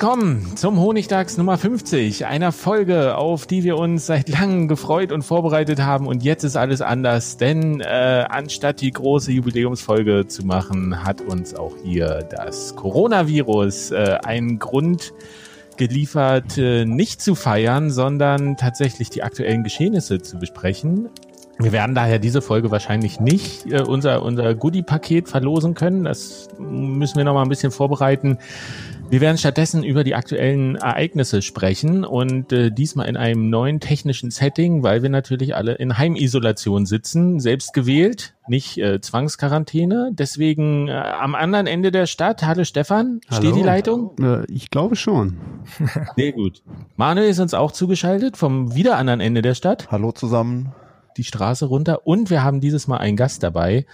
Willkommen zum Honigtags Nummer 50, einer Folge, auf die wir uns seit langem gefreut und vorbereitet haben. Und jetzt ist alles anders, denn äh, anstatt die große Jubiläumsfolge zu machen, hat uns auch hier das Coronavirus äh, einen Grund geliefert, äh, nicht zu feiern, sondern tatsächlich die aktuellen Geschehnisse zu besprechen. Wir werden daher diese Folge wahrscheinlich nicht äh, unser, unser Goodie-Paket verlosen können. Das müssen wir noch mal ein bisschen vorbereiten. Wir werden stattdessen über die aktuellen Ereignisse sprechen und äh, diesmal in einem neuen technischen Setting, weil wir natürlich alle in Heimisolation sitzen, selbst gewählt, nicht äh, Zwangsquarantäne. Deswegen äh, am anderen Ende der Stadt. Hallo Stefan, Hallo. steht die Leitung? Äh, ich glaube schon. Sehr gut. Manuel ist uns auch zugeschaltet vom wieder anderen Ende der Stadt Hallo zusammen. Die Straße runter. Und wir haben dieses Mal einen Gast dabei,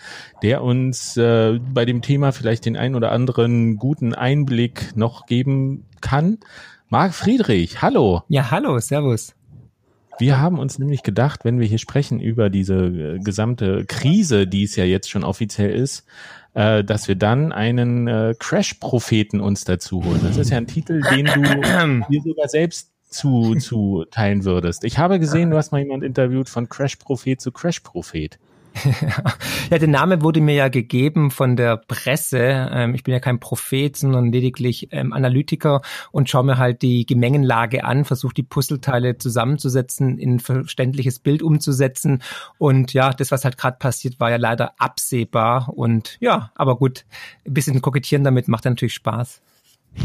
der uns äh, bei dem Thema vielleicht den ein oder anderen guten Einblick noch geben kann. Marc Friedrich, hallo. Ja, hallo, servus. Wir haben uns nämlich gedacht, wenn wir hier sprechen über diese äh, gesamte Krise, die es ja jetzt schon offiziell ist, äh, dass wir dann einen äh, Crash-Propheten uns dazu holen. Das ist ja ein Titel, den du dir sogar selbst zu, zu teilen würdest. Ich habe gesehen, du hast mal jemand interviewt von Crash-Prophet zu Crash-Prophet. Ja, der Name wurde mir ja gegeben von der Presse. Ähm, ich bin ja kein Prophet, sondern lediglich ähm, Analytiker und schaue mir halt die Gemengenlage an, versuche die Puzzleteile zusammenzusetzen, in ein verständliches Bild umzusetzen. Und ja, das, was halt gerade passiert, war ja leider absehbar. Und ja, aber gut, ein bisschen kokettieren damit macht natürlich Spaß.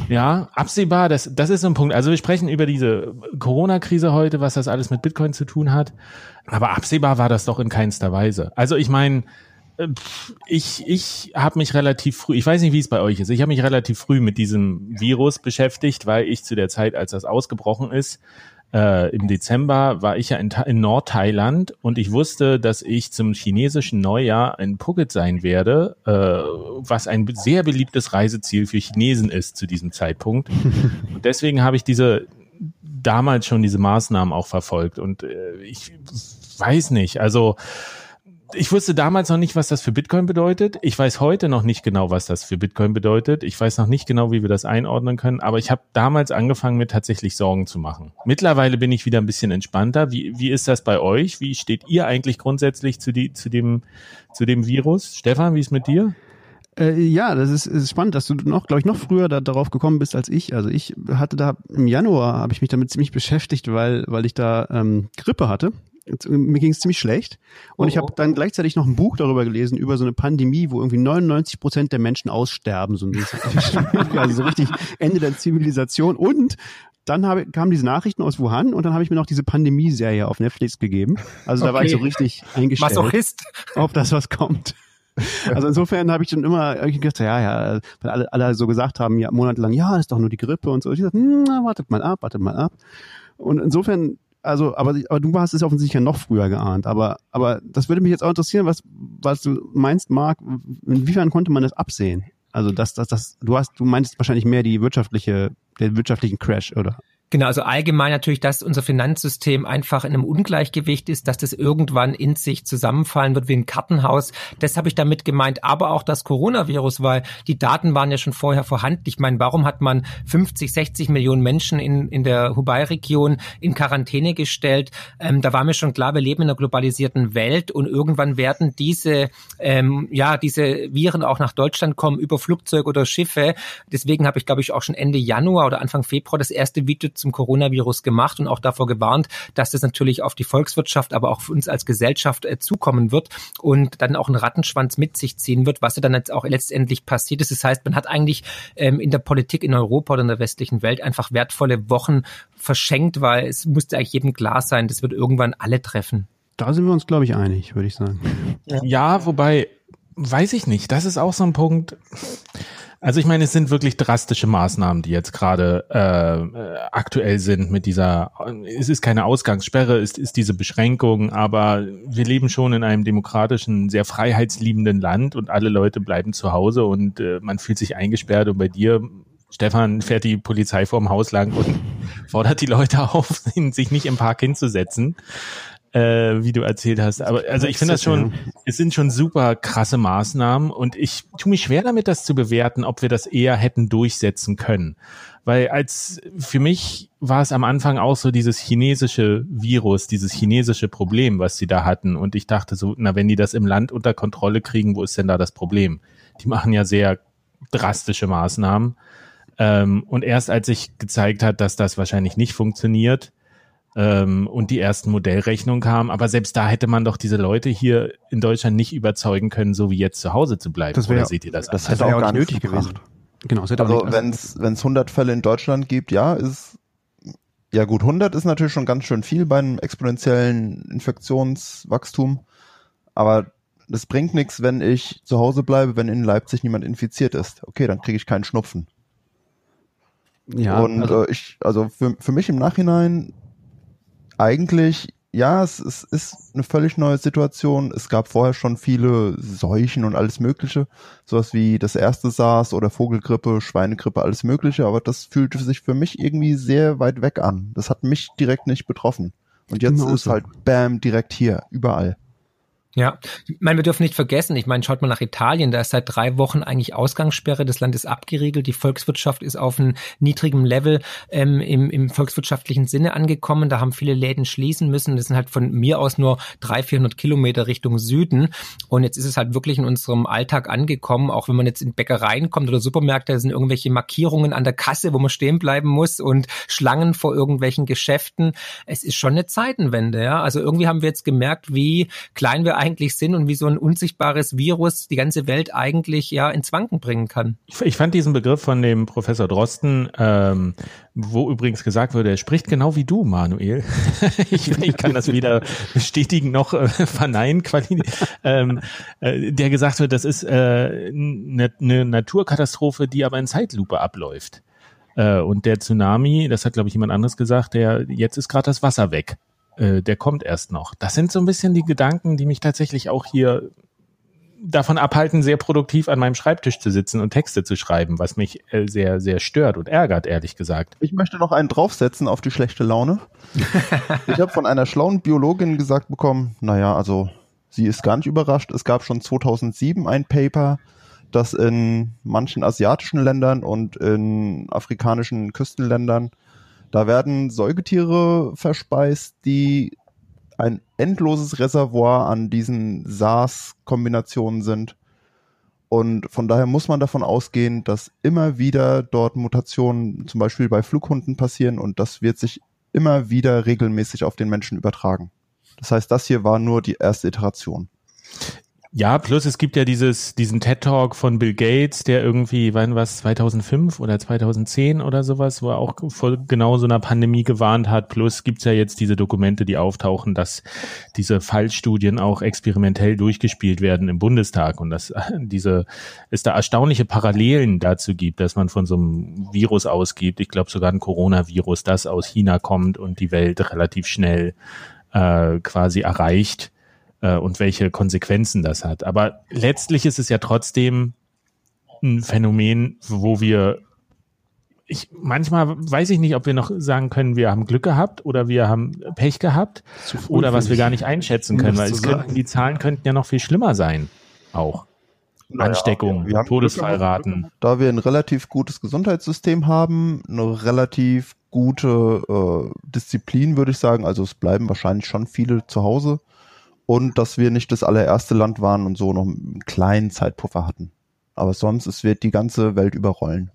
Ja, absehbar, das, das ist so ein Punkt. Also wir sprechen über diese Corona-Krise heute, was das alles mit Bitcoin zu tun hat. Aber absehbar war das doch in keinster Weise. Also ich meine, äh, ich, ich habe mich relativ früh, ich weiß nicht, wie es bei euch ist, ich habe mich relativ früh mit diesem Virus beschäftigt, weil ich zu der Zeit, als das ausgebrochen ist, äh, im Dezember war ich ja in, in Nordthailand und ich wusste, dass ich zum chinesischen Neujahr in Phuket sein werde, äh, was ein sehr beliebtes Reiseziel für Chinesen ist zu diesem Zeitpunkt. Und deswegen habe ich diese damals schon diese Maßnahmen auch verfolgt und äh, ich weiß nicht, also ich wusste damals noch nicht, was das für Bitcoin bedeutet. Ich weiß heute noch nicht genau, was das für Bitcoin bedeutet. Ich weiß noch nicht genau, wie wir das einordnen können. Aber ich habe damals angefangen, mir tatsächlich Sorgen zu machen. Mittlerweile bin ich wieder ein bisschen entspannter. Wie, wie ist das bei euch? Wie steht ihr eigentlich grundsätzlich zu, die, zu, dem, zu dem Virus? Stefan, wie ist mit dir? Äh, ja, das ist, ist spannend, dass du noch, glaube ich, noch früher da, darauf gekommen bist als ich. Also ich hatte da im Januar habe ich mich damit ziemlich beschäftigt, weil weil ich da ähm, Grippe hatte. Äh, Mir ging es ziemlich schlecht und ich habe dann gleichzeitig noch ein Buch darüber gelesen über so eine Pandemie, wo irgendwie 99 Prozent der Menschen aussterben, so, also so richtig Ende der Zivilisation und dann habe, kamen diese Nachrichten aus Wuhan und dann habe ich mir noch diese Pandemie-Serie auf Netflix gegeben. Also da war ich so Okay. richtig eingestellt Masochist. auf das, was kommt. Also insofern habe ich dann immer gedacht, ja, ja, weil alle, alle so gesagt haben, ja, monatelang, ja, das ist doch nur die Grippe und so. Ich dachte, hm, wartet mal ab, wartet mal ab. Und insofern, also, aber, aber du hast es offensichtlich ja noch früher geahnt. Aber, aber das würde mich jetzt auch interessieren, was, was du meinst, Marc, inwiefern konnte man das absehen? Also, das, das, das, du hast, du meinst wahrscheinlich mehr die wirtschaftliche, den wirtschaftlichen Crash, oder? Genau, also allgemein natürlich, dass unser Finanzsystem einfach in einem Ungleichgewicht ist, dass das irgendwann in sich zusammenfallen wird wie ein Kartenhaus. Das habe ich damit gemeint, aber auch das Coronavirus, weil die Daten waren ja schon vorher vorhanden. Ich meine, warum hat man 50, 60 Millionen Menschen in, in der Hubei-Region in Quarantäne gestellt? Ähm, da war mir schon klar, wir leben in einer globalisierten Welt und irgendwann werden diese, ähm, ja, diese Viren auch nach Deutschland kommen über Flugzeuge oder Schiffe. Deswegen habe ich, glaube ich, auch schon Ende Januar oder Anfang Februar das erste Video zum Coronavirus gemacht und auch davor gewarnt, dass das natürlich auf die Volkswirtschaft, aber auch für uns als Gesellschaft äh, zukommen wird und dann auch einen Rattenschwanz mit sich ziehen wird, was ja dann jetzt auch letztendlich passiert ist. Das heißt, man hat eigentlich ähm, in der Politik in Europa oder in der westlichen Welt einfach wertvolle Wochen verschenkt, weil es musste eigentlich jedem klar sein, das wird irgendwann alle treffen. Da sind wir uns, glaube ich, einig, würde ich sagen. Ja, wobei, weiß ich nicht. Das ist auch so ein Punkt. Also ich meine, es sind wirklich drastische Maßnahmen, die jetzt gerade äh, aktuell sind mit dieser, es ist keine Ausgangssperre, es ist diese Beschränkung, aber wir leben schon in einem demokratischen, sehr freiheitsliebenden Land und alle Leute bleiben zu Hause und äh, man fühlt sich eingesperrt und bei dir Stefan fährt die Polizei vorm Haus lang und fordert die Leute auf, sich nicht im Park hinzusetzen äh, wie du erzählt hast. Aber also ich finde das schon, es sind schon super krasse Maßnahmen und ich tue mich schwer damit, das zu bewerten, ob wir das eher hätten durchsetzen können. Weil als für mich war es am Anfang auch so dieses chinesische Virus, dieses chinesische Problem, was sie da hatten. Und ich dachte so, na, wenn die das im Land unter Kontrolle kriegen, wo ist denn da das Problem? Die machen ja sehr drastische Maßnahmen. Ähm, und erst als sich gezeigt hat, dass das wahrscheinlich nicht funktioniert, ähm, und die ersten Modellrechnungen kamen. Aber selbst da hätte man doch diese Leute hier in Deutschland nicht überzeugen können, so wie jetzt zu Hause zu bleiben. Das wär, Oder seht ihr das? Das hätte auch gar nicht nötig gewesen. Genau, es hätte also wenn es wenn es 100 Fälle in Deutschland gibt, ja, ist ja gut, 100 ist natürlich schon ganz schön viel bei einem exponentiellen Infektionswachstum, aber das bringt nichts, wenn ich zu Hause bleibe, wenn in Leipzig niemand infiziert ist. Okay, dann kriege ich keinen Schnupfen. Ja, und also, äh, ich, also für, für mich im Nachhinein eigentlich, ja, es, es ist eine völlig neue Situation. Es gab vorher schon viele Seuchen und alles Mögliche. Sowas wie das erste SARS oder Vogelgrippe, Schweinegrippe, alles Mögliche. Aber das fühlte sich für mich irgendwie sehr weit weg an. Das hat mich direkt nicht betroffen. Und jetzt genau ist so. halt Bam direkt hier, überall. Ja, ich meine, wir dürfen nicht vergessen, ich meine, schaut mal nach Italien, da ist seit drei Wochen eigentlich Ausgangssperre, das Land ist abgeriegelt, die Volkswirtschaft ist auf einem niedrigen Level ähm, im, im volkswirtschaftlichen Sinne angekommen, da haben viele Läden schließen müssen, das sind halt von mir aus nur 300, 400 Kilometer Richtung Süden. Und jetzt ist es halt wirklich in unserem Alltag angekommen, auch wenn man jetzt in Bäckereien kommt oder Supermärkte, da sind irgendwelche Markierungen an der Kasse, wo man stehen bleiben muss und Schlangen vor irgendwelchen Geschäften, es ist schon eine Zeitenwende, ja, also irgendwie haben wir jetzt gemerkt, wie klein wir eigentlich sind und wie so ein unsichtbares Virus die ganze Welt eigentlich ja ins Wanken bringen kann. Ich, fand diesen Begriff von dem Professor Drosten, ähm, wo übrigens gesagt wurde, er spricht genau wie du, Manuel. ich, ich, kann das weder bestätigen noch äh, verneinen, ähm, äh, der gesagt wird, das ist eine äh, ne, ne Naturkatastrophe, die aber in Zeitlupe abläuft. Äh, und der Tsunami, das hat, glaube ich, jemand anderes gesagt, der jetzt ist gerade das Wasser weg äh, der kommt erst noch. Das sind so ein bisschen die Gedanken, die mich tatsächlich auch hier davon abhalten, sehr produktiv an meinem Schreibtisch zu sitzen und Texte zu schreiben, was mich äh, sehr, sehr stört und ärgert, ehrlich gesagt. Ich möchte noch einen draufsetzen auf die schlechte Laune. ich habe von einer schlauen Biologin gesagt bekommen, naja, also sie ist gar nicht überrascht. Es gab schon 2007 ein Paper, das in manchen asiatischen Ländern und in afrikanischen Küstenländern da werden Säugetiere verspeist, die ein endloses Reservoir an diesen SARS-Kombinationen sind. Und von daher muss man davon ausgehen, dass immer wieder dort Mutationen zum Beispiel bei Flughunden passieren und das wird sich immer wieder regelmäßig auf den Menschen übertragen. Das heißt, das hier war nur die erste Iteration. Ja, plus es gibt ja dieses, diesen TED-Talk von Bill Gates, der irgendwie, wann was, 2005 oder 2010 oder sowas, wo er auch vor genau so einer Pandemie gewarnt hat. Plus gibt's ja jetzt diese Dokumente, die auftauchen, dass diese Fallstudien auch experimentell durchgespielt werden im Bundestag und dass diese, es da erstaunliche Parallelen dazu gibt, dass man von so einem Virus ausgibt. Ich glaube sogar ein Coronavirus, das aus China kommt und die Welt relativ schnell äh, quasi erreicht äh, und welche Konsequenzen das hat. Aber letztlich ist es ja trotzdem ein Phänomen, wo wir ich manchmal weiß ich nicht, ob wir noch sagen können, wir haben Glück gehabt oder wir haben Pech gehabt oder was wir gar nicht einschätzen können, weil es könnten, die Zahlen könnten ja noch viel schlimmer sein. Auch. Naja, Ansteckung, wir Todesfallraten. Da wir ein relativ gutes Gesundheitssystem haben, eine relativ gute äh, Disziplin, würde ich sagen. Also es bleiben wahrscheinlich schon viele zu Hause. Und dass wir nicht das allererste Land waren und so noch einen kleinen Zeitpuffer hatten. Aber sonst, es wird die ganze Welt überrollen.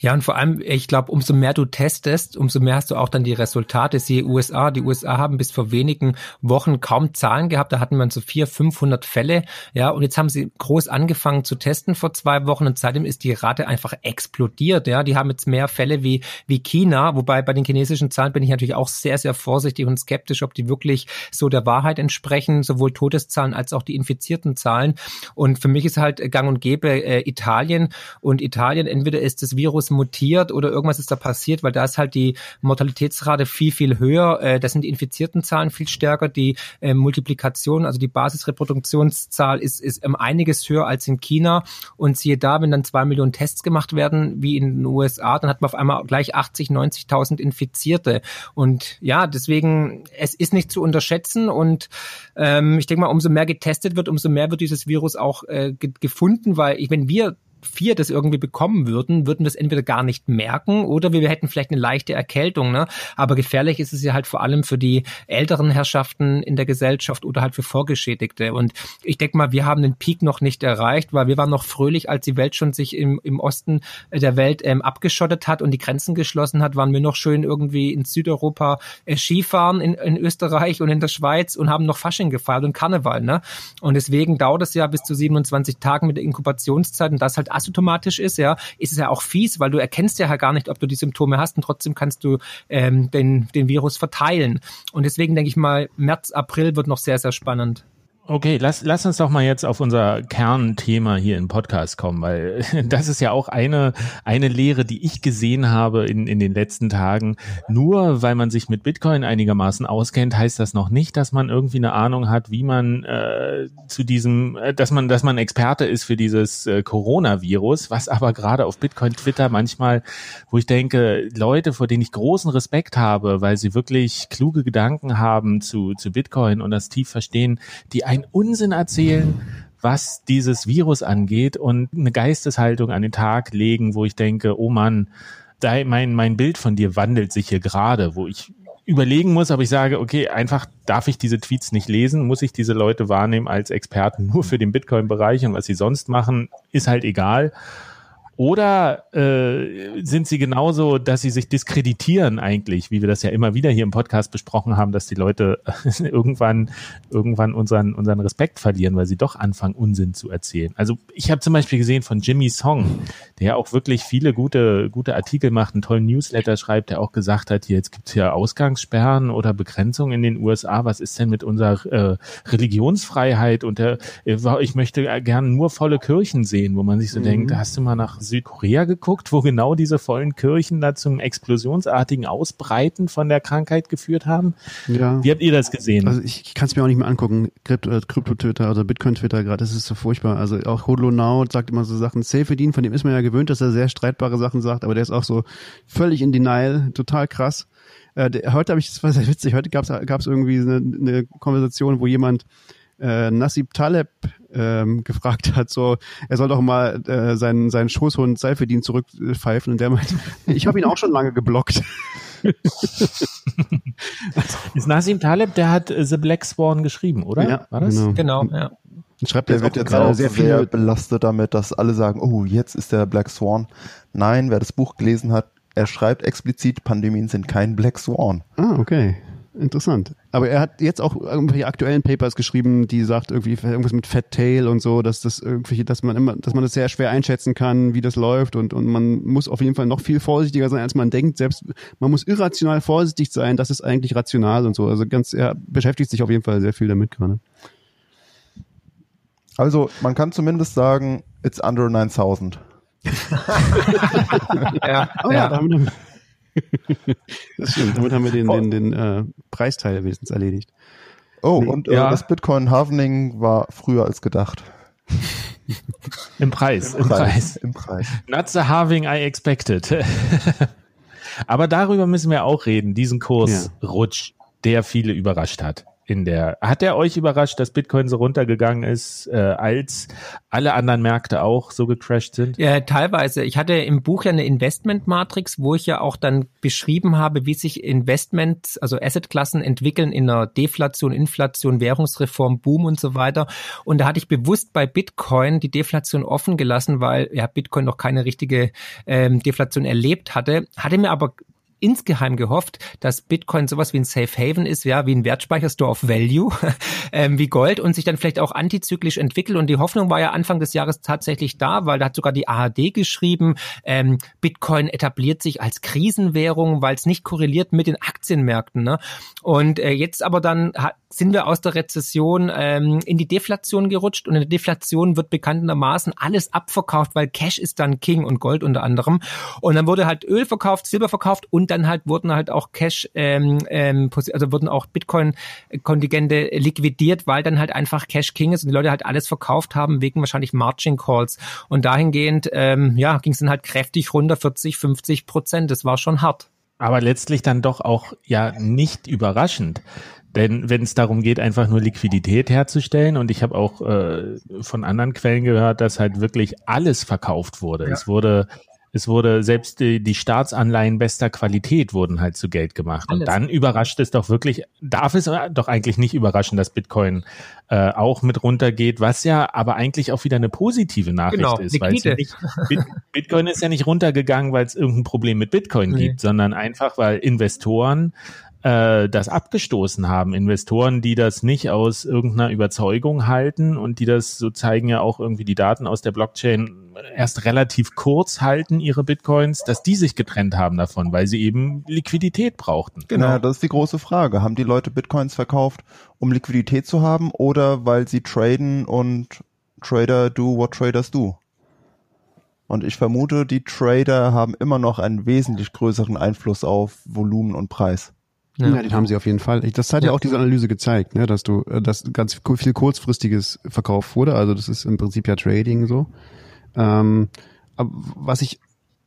Ja, und vor allem, ich glaube, umso mehr du testest, umso mehr hast du auch dann die Resultate. Siehe USA. Die USA haben bis vor wenigen Wochen kaum Zahlen gehabt. Da hatten man so vier, 500 Fälle. Ja, und jetzt haben sie groß angefangen zu testen vor zwei Wochen und seitdem ist die Rate einfach explodiert. Ja, die haben jetzt mehr Fälle wie, wie China. Wobei bei den chinesischen Zahlen bin ich natürlich auch sehr, sehr vorsichtig und skeptisch, ob die wirklich so der Wahrheit entsprechen, sowohl Todeszahlen als auch die infizierten Zahlen. Und für mich ist halt gang und gäbe äh, Italien und Italien entweder ist das Virus mutiert oder irgendwas ist da passiert, weil da ist halt die Mortalitätsrate viel, viel höher. Äh, das sind die infizierten Zahlen viel stärker. Die äh, Multiplikation, also die Basisreproduktionszahl ist, ist um einiges höher als in China. Und siehe da, wenn dann zwei Millionen Tests gemacht werden, wie in den USA, dann hat man auf einmal gleich 80, 90.000 Infizierte. Und ja, deswegen, es ist nicht zu unterschätzen. Und ähm, ich denke mal, umso mehr getestet wird, umso mehr wird dieses Virus auch äh, gefunden, weil ich, wenn wir vier das irgendwie bekommen würden, würden wir es entweder gar nicht merken oder wir hätten vielleicht eine leichte Erkältung. Ne? Aber gefährlich ist es ja halt vor allem für die älteren Herrschaften in der Gesellschaft oder halt für Vorgeschädigte. Und ich denke mal, wir haben den Peak noch nicht erreicht, weil wir waren noch fröhlich, als die Welt schon sich im, im Osten der Welt ähm, abgeschottet hat und die Grenzen geschlossen hat, waren wir noch schön irgendwie in Südeuropa äh, Skifahren in, in Österreich und in der Schweiz und haben noch Fasching gefeiert und Karneval. Ne? Und deswegen dauert es ja bis zu 27 Tagen mit der Inkubationszeit und das halt asymptomatisch ist, ja, ist es ja auch fies, weil du erkennst ja gar nicht, ob du die Symptome hast und trotzdem kannst du ähm, den, den Virus verteilen. Und deswegen denke ich mal, März, April wird noch sehr, sehr spannend. Okay, lass, lass uns doch mal jetzt auf unser Kernthema hier im Podcast kommen, weil das ist ja auch eine, eine Lehre, die ich gesehen habe in, in den letzten Tagen. Nur weil man sich mit Bitcoin einigermaßen auskennt, heißt das noch nicht, dass man irgendwie eine Ahnung hat, wie man äh, zu diesem, äh, dass man, dass man Experte ist für dieses äh, Coronavirus, was aber gerade auf Bitcoin Twitter manchmal, wo ich denke, Leute, vor denen ich großen Respekt habe, weil sie wirklich kluge Gedanken haben zu, zu Bitcoin und das tief verstehen, die einen Unsinn erzählen, was dieses Virus angeht und eine Geisteshaltung an den Tag legen, wo ich denke, oh Mann, mein, mein Bild von dir wandelt sich hier gerade, wo ich überlegen muss, aber ich sage, okay, einfach darf ich diese Tweets nicht lesen, muss ich diese Leute wahrnehmen als Experten nur für den Bitcoin-Bereich und was sie sonst machen, ist halt egal. Oder äh, sind sie genauso, dass sie sich diskreditieren eigentlich, wie wir das ja immer wieder hier im Podcast besprochen haben, dass die Leute irgendwann irgendwann unseren unseren Respekt verlieren, weil sie doch anfangen Unsinn zu erzählen. Also ich habe zum Beispiel gesehen von Jimmy Song, der auch wirklich viele gute gute Artikel macht, einen tollen Newsletter schreibt, der auch gesagt hat, hier jetzt gibt's ja Ausgangssperren oder Begrenzungen in den USA. Was ist denn mit unserer äh, Religionsfreiheit? Und der, äh, ich möchte gerne nur volle Kirchen sehen, wo man sich so mhm. denkt, hast du mal nach Südkorea geguckt, wo genau diese vollen Kirchen da zum explosionsartigen Ausbreiten von der Krankheit geführt haben. Ja. Wie habt ihr das gesehen? Also ich, ich kann es mir auch nicht mehr angucken. Krypto-Twitter oder Bitcoin-Twitter gerade, das ist so furchtbar. Also auch Hodlo Now sagt immer so Sachen. Safedin, von dem ist man ja gewöhnt, dass er sehr streitbare Sachen sagt, aber der ist auch so völlig in Denial, total krass. Äh, heute habe ich, das war sehr witzig, heute gab es irgendwie eine, eine Konversation, wo jemand äh, Nassib Taleb ähm, gefragt hat, so er soll doch mal äh, seinen seinen Schoßhund Seifedin zurückpfeifen und der meint, ich habe ihn auch schon lange geblockt. ist Nassim Taleb, der hat äh, The Black Swan geschrieben, oder? Ja, war das? Genau, genau ja. Schreibt der wird jetzt auch sehr, sehr belastet damit, dass alle sagen, oh, jetzt ist der Black Swan. Nein, wer das Buch gelesen hat, er schreibt explizit, Pandemien sind kein Black Swan. Ah, okay. Interessant. Aber er hat jetzt auch irgendwelche aktuellen Papers geschrieben, die sagt irgendwie irgendwas mit Fat Tail und so, dass das irgendwie, dass man immer, dass man das sehr schwer einschätzen kann, wie das läuft und, und man muss auf jeden Fall noch viel vorsichtiger sein, als man denkt. Selbst man muss irrational vorsichtig sein, das ist eigentlich rational und so. Also ganz, er beschäftigt sich auf jeden Fall sehr viel damit gerade. Also man kann zumindest sagen, it's under 9000. ja, oh, ja, ja. Damit, das stimmt, damit haben wir den, den, den äh, Preisteil wenigstens erledigt. Oh, und äh, ja. das Bitcoin Halvening war früher als gedacht. Im Preis, im, Preis. Im Preis. Not the halving I expected. Aber darüber müssen wir auch reden, diesen Kursrutsch, ja. der viele überrascht hat in der. Hat er euch überrascht, dass Bitcoin so runtergegangen ist, äh, als alle anderen Märkte auch so gecrashed sind? Ja, teilweise. Ich hatte im Buch ja eine Investment-Matrix, wo ich ja auch dann beschrieben habe, wie sich Investments, also Assetklassen entwickeln in einer Deflation, Inflation, Währungsreform, Boom und so weiter. Und da hatte ich bewusst bei Bitcoin die Deflation offen gelassen, weil ja Bitcoin noch keine richtige ähm, Deflation erlebt hatte. Hatte mir aber insgeheim gehofft, dass Bitcoin sowas wie ein Safe Haven ist, ja, wie ein Wertspeicher Store of Value, ähm, wie Gold und sich dann vielleicht auch antizyklisch entwickelt. Und die Hoffnung war ja Anfang des Jahres tatsächlich da, weil da hat sogar die ARD geschrieben, ähm, Bitcoin etabliert sich als Krisenwährung, weil es nicht korreliert mit den Aktienmärkten. Ne? Und äh, jetzt aber dann hat, sind wir aus der Rezession ähm, in die Deflation gerutscht und in der Deflation wird bekanntermaßen alles abverkauft, weil Cash ist dann King und Gold unter anderem. Und dann wurde halt Öl verkauft, Silber verkauft und dann halt wurden halt auch Cash, ähm, ähm, also wurden auch Bitcoin-Kontingente liquidiert, weil dann halt einfach Cash King ist und die Leute halt alles verkauft haben wegen wahrscheinlich Margin Calls. Und dahingehend, ähm, ja, ging es dann halt kräftig runter, 40, 50 Prozent. Das war schon hart. Aber letztlich dann doch auch ja nicht überraschend. Denn wenn es darum geht, einfach nur Liquidität herzustellen, und ich habe auch äh, von anderen Quellen gehört, dass halt wirklich alles verkauft wurde. Ja. Es wurde es wurde selbst die, die Staatsanleihen bester Qualität wurden halt zu Geld gemacht. Alles. Und dann überrascht es doch wirklich, darf es doch eigentlich nicht überraschen, dass Bitcoin äh, auch mit runtergeht, was ja aber eigentlich auch wieder eine positive Nachricht genau, ist. Weil nicht, Bitcoin ist ja nicht runtergegangen, weil es irgendein Problem mit Bitcoin nee. gibt, sondern einfach, weil Investoren äh, das abgestoßen haben. Investoren, die das nicht aus irgendeiner Überzeugung halten und die das, so zeigen ja auch irgendwie die Daten aus der Blockchain, erst relativ kurz halten, ihre Bitcoins, dass die sich getrennt haben davon, weil sie eben Liquidität brauchten. Genau, das ist die große Frage. Haben die Leute Bitcoins verkauft, um Liquidität zu haben oder weil sie traden und Trader do what traders do? Und ich vermute, die Trader haben immer noch einen wesentlich größeren Einfluss auf Volumen und Preis. Ja. ja, den haben sie auf jeden Fall. Das hat ja, ja auch diese Analyse gezeigt, ne, dass du, äh, dass ganz viel kurzfristiges verkauft wurde. Also das ist im Prinzip ja Trading so. Ähm, was ich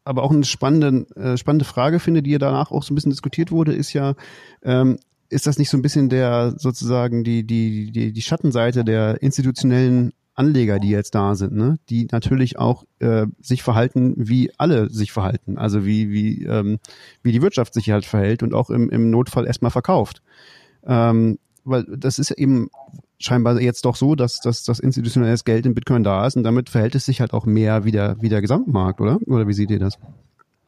aber auch eine spannende, äh, spannende Frage finde, die ja danach auch so ein bisschen diskutiert wurde, ist ja, ähm, ist das nicht so ein bisschen der sozusagen die die die die Schattenseite der institutionellen Anleger, die jetzt da sind, ne, die natürlich auch äh, sich verhalten, wie alle sich verhalten, also wie wie ähm, wie die Wirtschaft sich halt verhält und auch im, im Notfall erstmal verkauft, ähm, weil das ist eben scheinbar jetzt doch so, dass, dass das institutionelles Geld in Bitcoin da ist und damit verhält es sich halt auch mehr wie der, wie der Gesamtmarkt, oder? Oder wie seht ihr das?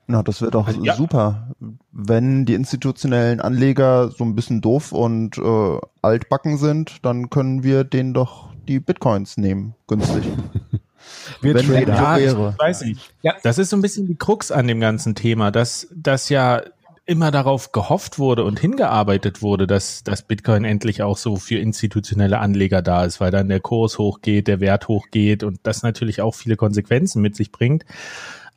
Na, das wird doch ja. super, wenn die institutionellen Anleger so ein bisschen doof und äh, altbacken sind, dann können wir denen doch die Bitcoins nehmen, günstig. Wir Wenn Trader. Ja, ich weiß nicht. Ja. Das ist so ein bisschen die Krux an dem ganzen Thema, dass das ja immer darauf gehofft wurde und hingearbeitet wurde, dass dass Bitcoin endlich auch so für institutionelle Anleger da ist, weil dann der Kurs hochgeht, der Wert hochgeht und das natürlich auch viele Konsequenzen mit sich bringt.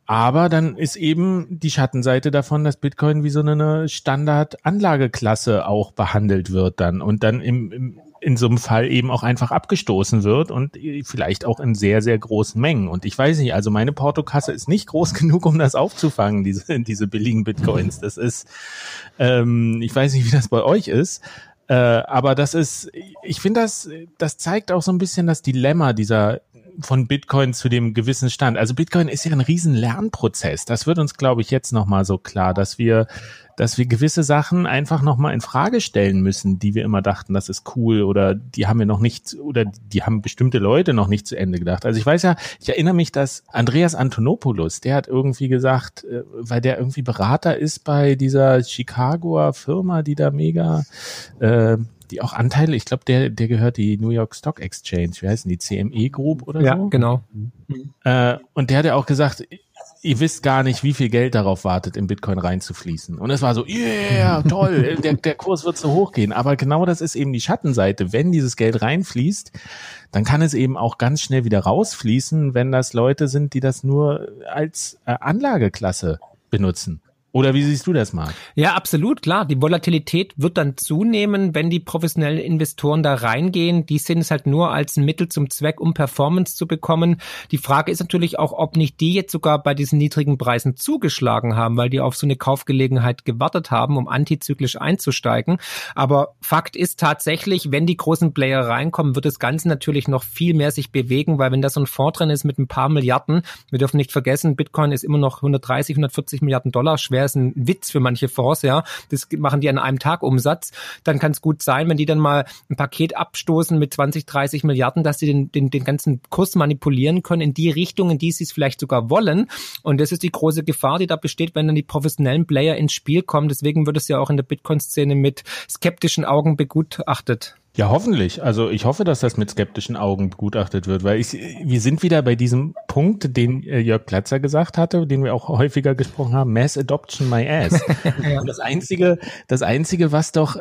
Aber dann ist eben die Schattenseite davon, dass Bitcoin wie so eine Standard-Anlageklasse auch behandelt wird dann und dann im, im in so einem Fall eben auch einfach abgestoßen wird und vielleicht auch in sehr, sehr großen Mengen. Und ich weiß nicht, also meine Portokasse ist nicht groß genug, um das aufzufangen, diese, diese billigen Bitcoins. Das ist, ähm, ich weiß nicht, wie das bei euch ist. Äh, aber das ist, ich finde, das, das zeigt auch so ein bisschen das Dilemma dieser von Bitcoin zu dem gewissen Stand. Also Bitcoin ist ja ein riesen Lernprozess. Das wird uns, glaube ich, jetzt nochmal so klar, dass wir dass wir gewisse Sachen einfach nochmal in Frage stellen müssen, die wir immer dachten, das ist cool oder die haben wir noch nicht oder die haben bestimmte Leute noch nicht zu Ende gedacht. Also ich weiß ja, ich erinnere mich, dass Andreas Antonopoulos, der hat irgendwie gesagt, äh, weil der irgendwie Berater ist bei dieser Chicagoer Firma, die da mega äh, die auch Anteile, ich glaube, der, der gehört die New York Stock Exchange, wie heißen die, CME Group oder ja, so? Ja, genau. Äh, und der hat ja auch gesagt, ihr wisst gar nicht, wie viel Geld darauf wartet, in Bitcoin reinzufließen. Und es war so, yeah, toll, der, der Kurs wird so hochgehen. Aber genau das ist eben die Schattenseite. Wenn dieses Geld reinfließt, dann kann es eben auch ganz schnell wieder rausfließen, wenn das Leute sind, die das nur als äh, Anlageklasse benutzen Oder wie siehst du das, Marc? Ja, absolut, klar. Die Volatilität wird dann zunehmen, wenn die professionellen Investoren da reingehen. Die sehen es halt nur als ein Mittel zum Zweck, um Performance zu bekommen. Die Frage ist natürlich auch, ob nicht die jetzt sogar bei diesen niedrigen Preisen zugeschlagen haben, weil die auf so eine Kaufgelegenheit gewartet haben, um antizyklisch einzusteigen. Aber Fakt ist tatsächlich, wenn die großen Player reinkommen, wird das Ganze natürlich noch viel mehr sich bewegen, weil wenn da so ein Fonds drin ist mit ein paar Milliarden, wir dürfen nicht vergessen, Bitcoin ist immer noch 130, 140 Milliarden Dollar schwer ist ein Witz für manche Fonds, ja. Das machen die an einem Tag Umsatz. Dann kann es gut sein, wenn die dann mal ein Paket abstoßen mit 20, 30 Milliarden, dass sie den, den, den ganzen Kurs manipulieren können in die Richtung, in die sie es vielleicht sogar wollen. Und das ist die große Gefahr, die da besteht, wenn dann die professionellen Player ins Spiel kommen. Deswegen wird es ja auch in der Bitcoin-Szene mit skeptischen Augen begutachtet. Ja, hoffentlich. Also ich hoffe, dass das mit skeptischen Augen begutachtet wird, weil ich, wir sind wieder bei diesem Punkt, den äh, Jörg Platzer gesagt hatte, den wir auch häufiger gesprochen haben, Mass Adoption my ass. ja. Das einzige, das einzige, was doch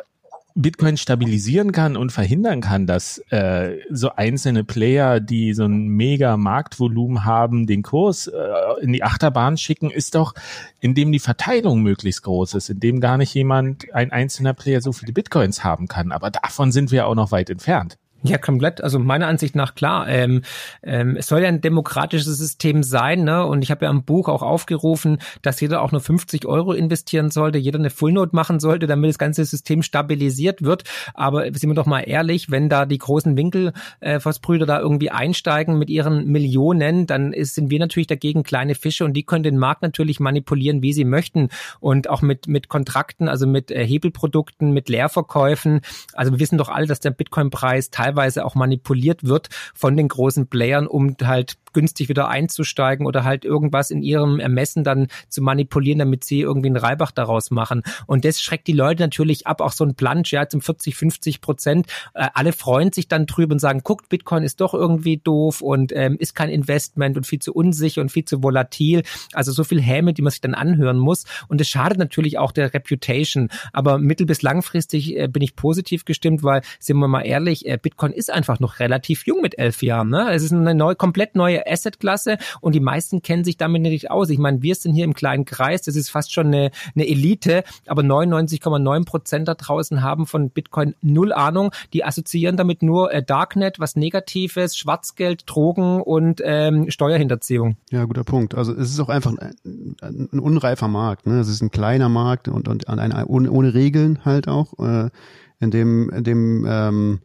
Bitcoin stabilisieren kann und verhindern kann, dass äh, so einzelne Player, die so ein mega Marktvolumen haben, den Kurs äh, in die Achterbahn schicken, ist doch, indem die Verteilung möglichst groß ist, indem gar nicht jemand, ein einzelner Player so viele Bitcoins haben kann. Aber davon sind wir auch noch weit entfernt. Ja, komplett. Also meiner Ansicht nach klar. Ähm, ähm, es soll ja ein demokratisches System sein, ne? Und ich habe ja im Buch auch aufgerufen, dass jeder auch nur 50 Euro investieren sollte, jeder eine Fullnote machen sollte, damit das ganze System stabilisiert wird. Aber sind wir doch mal ehrlich, wenn da die großen Winkelfossbrüder äh, da irgendwie einsteigen mit ihren Millionen, dann ist, sind wir natürlich dagegen kleine Fische und die können den Markt natürlich manipulieren, wie sie möchten. Und auch mit, mit Kontrakten, also mit äh, Hebelprodukten, mit Leerverkäufen. Also wir wissen doch alle, dass der Bitcoin-Preis teilweise teilweise auch manipuliert wird von den großen Playern, um halt günstig wieder einzusteigen oder halt irgendwas in ihrem Ermessen dann zu manipulieren, damit sie irgendwie einen Reibach daraus machen. Und das schreckt die Leute natürlich ab, auch so ein Plunge, ja, zum 40, 50 Prozent. Äh, alle freuen sich dann drüber und sagen, guckt, Bitcoin ist doch irgendwie doof und ähm, ist kein Investment und viel zu unsicher und viel zu volatil. Also so viel Häme, die man sich dann anhören muss. Und es schadet natürlich auch der Reputation. Aber mittel- bis langfristig äh, bin ich positiv gestimmt, weil, sind wir mal ehrlich, äh, Bitcoin ist einfach noch relativ jung mit elf Jahren. Ne? Es ist eine neu, komplett neue Assetklasse und die meisten kennen sich damit nicht aus. Ich meine, wir sind hier im kleinen Kreis, das ist fast schon eine, eine Elite, aber 99,9 Prozent da draußen haben von Bitcoin null Ahnung. Die assoziieren damit nur äh, Darknet, was Negatives, Schwarzgeld, Drogen und ähm, Steuerhinterziehung. Ja, guter Punkt. Also es ist auch einfach ein, ein unreifer Markt. Ne? Es ist ein kleiner Markt und, und ein, ein, ohne, ohne Regeln halt auch, äh, in dem, in dem ähm,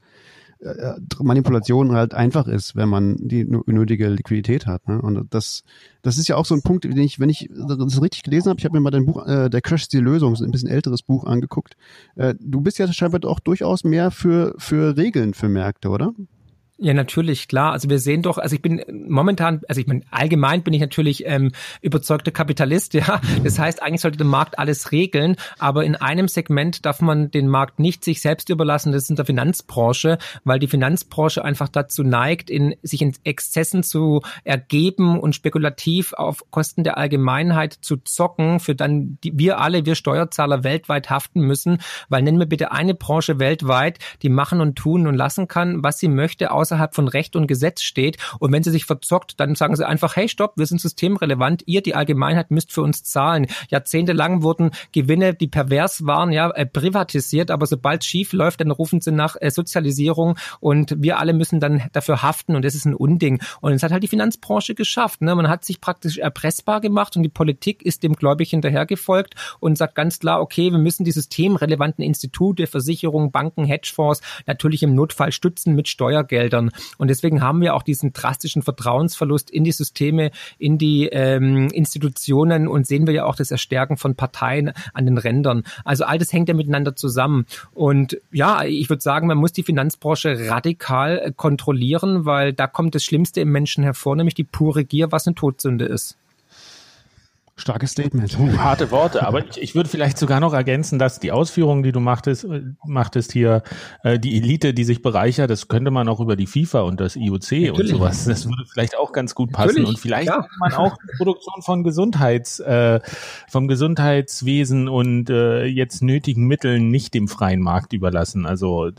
äh, Manipulation halt einfach ist, wenn man die nötige Liquidität hat. Ne? Und das, das ist ja auch so ein Punkt, den ich, wenn ich das richtig gelesen habe, ich habe mir mal dein Buch, äh, der Crash die Lösung, ein bisschen älteres Buch angeguckt. Äh, du bist ja scheinbar auch durchaus mehr für, für Regeln für Märkte, oder? Ja, natürlich, klar. Also wir sehen doch, also ich bin momentan, also ich meine, allgemein bin ich natürlich ähm, überzeugter Kapitalist, ja. Das heißt, eigentlich sollte der Markt alles regeln, aber in einem Segment darf man den Markt nicht sich selbst überlassen, das ist in der Finanzbranche, weil die Finanzbranche einfach dazu neigt, in, sich in Exzessen zu ergeben und spekulativ auf Kosten der Allgemeinheit zu zocken, für dann die, wir alle, wir Steuerzahler weltweit haften müssen, weil nennen wir bitte eine Branche weltweit, die machen und tun und lassen kann, was sie möchte, außer außerhalb von Recht und Gesetz steht. Und wenn sie sich verzockt, dann sagen sie einfach, hey, stopp, wir sind systemrelevant, ihr, die Allgemeinheit, müsst für uns zahlen. Jahrzehntelang wurden Gewinne, die pervers waren, ja, äh, privatisiert, aber sobald schief läuft, dann rufen sie nach äh, Sozialisierung und wir alle müssen dann dafür haften und das ist ein Unding. Und es hat halt die Finanzbranche geschafft. Ne? Man hat sich praktisch erpressbar gemacht und die Politik ist dem gläubig hinterhergefolgt und sagt ganz klar, okay, wir müssen die systemrelevanten Institute, Versicherungen, Banken, Hedgefonds natürlich im Notfall stützen mit Steuergeldern verändern. Und deswegen haben wir auch diesen drastischen Vertrauensverlust in die Systeme, in die ähm, Institutionen und sehen wir ja auch das Erstärken von Parteien an den Rändern. Also all das hängt ja miteinander zusammen. Und ja, ich würde sagen, man muss die Finanzbranche radikal kontrollieren, weil da kommt das Schlimmste im Menschen hervor, nämlich die pure Gier, was eine Todsünde ist. Starkes Statement. Harte Worte, aber ich, ich würde vielleicht sogar noch ergänzen, dass die Ausführungen, die du machtest, äh, machtest hier, äh, die Elite, die sich bereichert, das könnte man auch über die FIFA und das IOC Natürlich. und sowas. Das würde vielleicht auch ganz gut passen. Natürlich, und vielleicht ja. kann man auch die Produktion von Gesundheits, äh, vom Gesundheitswesen und äh, jetzt nötigen Mitteln nicht dem freien Markt überlassen. Also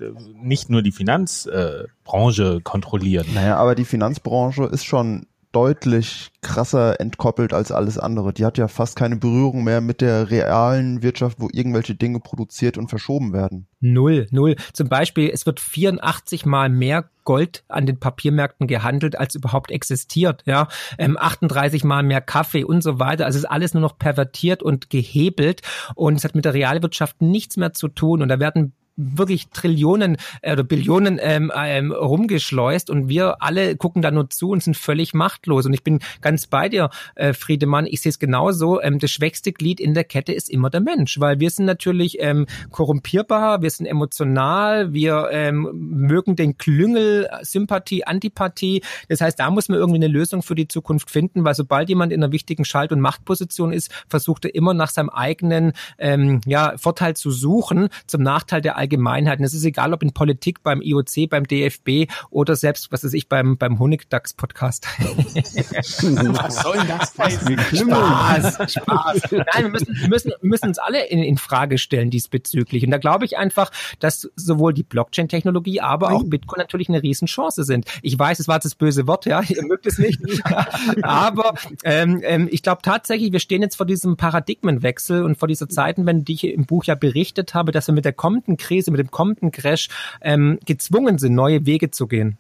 nicht nur die Finanzbranche äh, kontrollieren. Naja, aber die Finanzbranche ist schon deutlich krasser entkoppelt als alles andere. Die hat ja fast keine Berührung mehr mit der realen Wirtschaft, wo irgendwelche Dinge produziert und verschoben werden. Null, null. Zum Beispiel, es wird 84 mal mehr Gold an den Papiermärkten gehandelt, als überhaupt existiert. Ja, ähm, 38 mal mehr Kaffee und so weiter. Also es ist alles nur noch pervertiert und gehebelt und es hat mit der Realwirtschaft nichts mehr zu tun. Und da werden wirklich Trillionen äh, oder Billionen ähm, ähm, rumgeschleust und wir alle gucken da nur zu und sind völlig machtlos. Und ich bin ganz bei dir, äh, Friedemann, ich sehe es genauso. Ähm, das schwächste Glied in der Kette ist immer der Mensch, weil wir sind natürlich ähm, korrumpierbar, wir sind emotional, wir ähm, mögen den Klüngel, Sympathie, Antipathie. Das heißt, da muss man irgendwie eine Lösung für die Zukunft finden, weil sobald jemand in einer wichtigen Schalt- und Machtposition ist, versucht er immer nach seinem eigenen ähm, ja, Vorteil zu suchen, zum Nachteil der Allgemeinheit. Und es ist egal, ob in Politik, beim IOC, beim DFB oder selbst, was weiß ich, beim, beim Honigdachs-Podcast. was soll das heißen? Spaß, Spaß. Nein, wir müssen, müssen, müssen uns alle in, in Frage stellen diesbezüglich. Und da glaube ich einfach, dass sowohl die Blockchain-Technologie, aber auch Bitcoin natürlich eine Riesenchance sind. Ich weiß, es war das böse Wort, ja, ihr mögt es nicht. aber ähm, ähm, ich glaube tatsächlich, wir stehen jetzt vor diesem Paradigmenwechsel und vor dieser Zeiten, wenn die ich im Buch ja berichtet habe, dass wir mit der kommenden Krise Krise, mit dem kommenden Crash ähm, gezwungen sind, neue Wege zu gehen.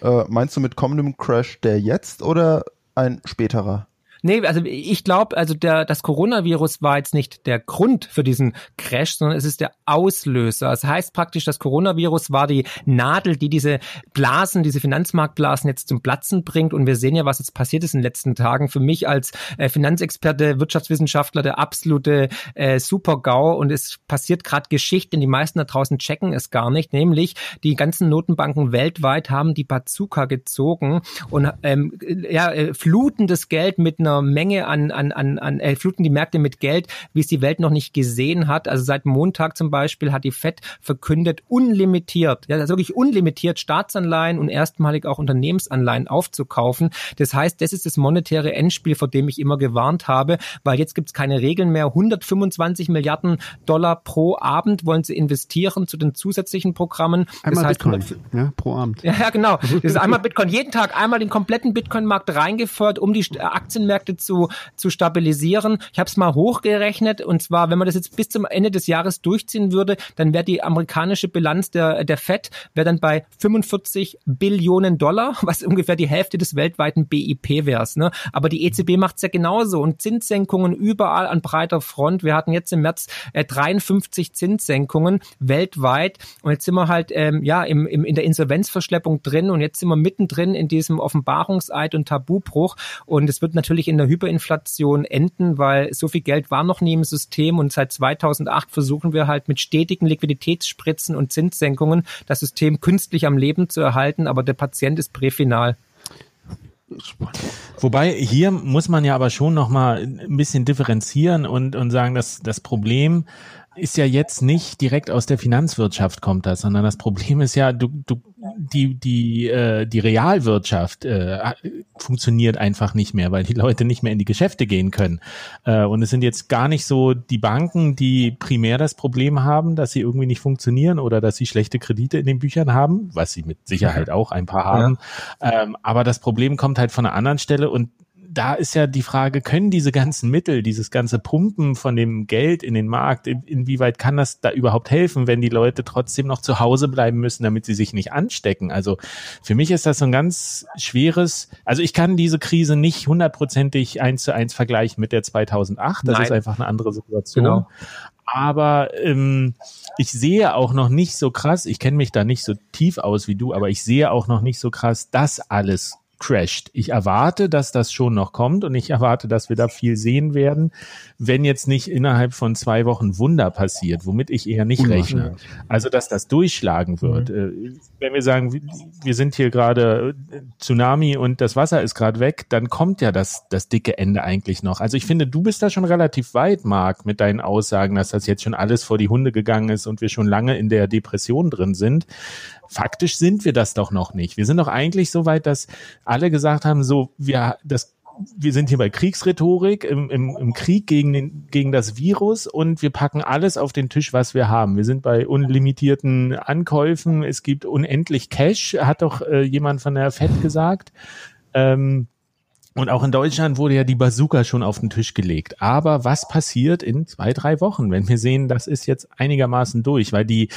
Äh, meinst du mit kommendem Crash der jetzt oder ein späterer? Nee, also ich glaube, also der, das Coronavirus war jetzt nicht der Grund für diesen Crash, sondern es ist der Auslöser. Das heißt praktisch, das Coronavirus war die Nadel, die diese Blasen, diese Finanzmarktblasen jetzt zum Platzen bringt. Und wir sehen ja, was jetzt passiert ist in den letzten Tagen. Für mich als äh, Finanzexperte, Wirtschaftswissenschaftler, der absolute äh, Super-GAU. Und es passiert gerade Geschichte, die meisten da draußen checken es gar nicht. Nämlich die ganzen Notenbanken weltweit haben die Bazooka gezogen und ähm, ja, äh, flutendes Geld mit einer Menge an, an, an, an äh, fluten die Märkte mit Geld, wie es die Welt noch nicht gesehen hat. Also seit Montag zum Beispiel hat die FED verkündet, unlimitiert, ja, also wirklich unlimitiert Staatsanleihen und erstmalig auch Unternehmensanleihen aufzukaufen. Das heißt, das ist das monetäre Endspiel, vor dem ich immer gewarnt habe, weil jetzt gibt es keine Regeln mehr. 125 Milliarden Dollar pro Abend wollen sie investieren zu den zusätzlichen Programmen. Einmal das heißt, Bitcoin, ja, pro Abend. Ja, genau. Das ist einmal Bitcoin jeden Tag, einmal den kompletten Bitcoin-Markt reingefeuert, um die Aktienmärkte Märkte zu, zu stabilisieren. Ich habe es mal hochgerechnet und zwar, wenn man das jetzt bis zum Ende des Jahres durchziehen würde, dann wäre die amerikanische Bilanz der, der FED wäre dann bei 45 Billionen Dollar, was ungefähr die Hälfte des weltweiten BIP wäre. Ne? Aber die EZB macht es ja genauso und Zinssenkungen überall an breiter Front. Wir hatten jetzt im März äh, 53 Zinssenkungen weltweit und jetzt sind wir halt ähm, ja im, im, in der Insolvenzverschleppung drin und jetzt sind wir mittendrin in diesem Offenbarungseid und Tabubruch und es wird natürlich in der Hyperinflation enden, weil so viel Geld war noch nie im System und seit 2008 versuchen wir halt mit stetigen Liquiditätsspritzen und Zinssenkungen das System künstlich am Leben zu erhalten, aber der Patient ist präfinal. Wobei hier muss man ja aber schon noch mal ein bisschen differenzieren und und sagen, dass das Problem ist ja jetzt nicht direkt aus der Finanzwirtschaft kommt das, sondern das Problem ist ja, du, du, die, die, äh, die Realwirtschaft äh, funktioniert einfach nicht mehr, weil die Leute nicht mehr in die Geschäfte gehen können. Äh, und es sind jetzt gar nicht so die Banken, die primär das Problem haben, dass sie irgendwie nicht funktionieren oder dass sie schlechte Kredite in den Büchern haben, was sie mit Sicherheit auch ein paar haben. Ja. Ähm, aber das Problem kommt halt von einer anderen Stelle und da ist ja die Frage, können diese ganzen Mittel, dieses ganze Pumpen von dem Geld in den Markt, in, inwieweit kann das da überhaupt helfen, wenn die Leute trotzdem noch zu Hause bleiben müssen, damit sie sich nicht anstecken? Also für mich ist das so ein ganz schweres, also ich kann diese Krise nicht hundertprozentig eins zu eins vergleichen mit der 2008, das Nein. ist einfach eine andere Situation. Genau. Aber ähm, ich sehe auch noch nicht so krass, ich kenne mich da nicht so tief aus wie du, aber ich sehe auch noch nicht so krass, dass alles crasht. Ich erwarte, dass das schon noch kommt und ich erwarte, dass wir da viel sehen werden, wenn jetzt nicht innerhalb von zwei Wochen Wunder passiert, womit ich eher nicht rechne. Also, dass das durchschlagen wird. Mhm. Wenn wir sagen, wir sind hier gerade äh, Tsunami und das Wasser ist gerade weg, dann kommt ja das, das dicke Ende eigentlich noch. Also ich finde, du bist da schon relativ weit, Marc, mit deinen Aussagen, dass das jetzt schon alles vor die Hunde gegangen ist und wir schon lange in der Depression drin sind faktisch sind wir das doch noch nicht. Wir sind doch eigentlich so weit, dass alle gesagt haben, so, wir, das wir sind hier bei Kriegsrhetorik im, im, im Krieg gegen, den, gegen das Virus und wir packen alles auf den Tisch, was wir haben. Wir sind bei unlimitierten Ankäufen. Es gibt unendlich Cash, hat doch äh, jemand von der FED gesagt. Ähm, Und auch in Deutschland wurde ja die Bazooka schon auf den Tisch gelegt. Aber was passiert in zwei, drei Wochen, wenn wir sehen, das ist jetzt einigermaßen durch? Weil die,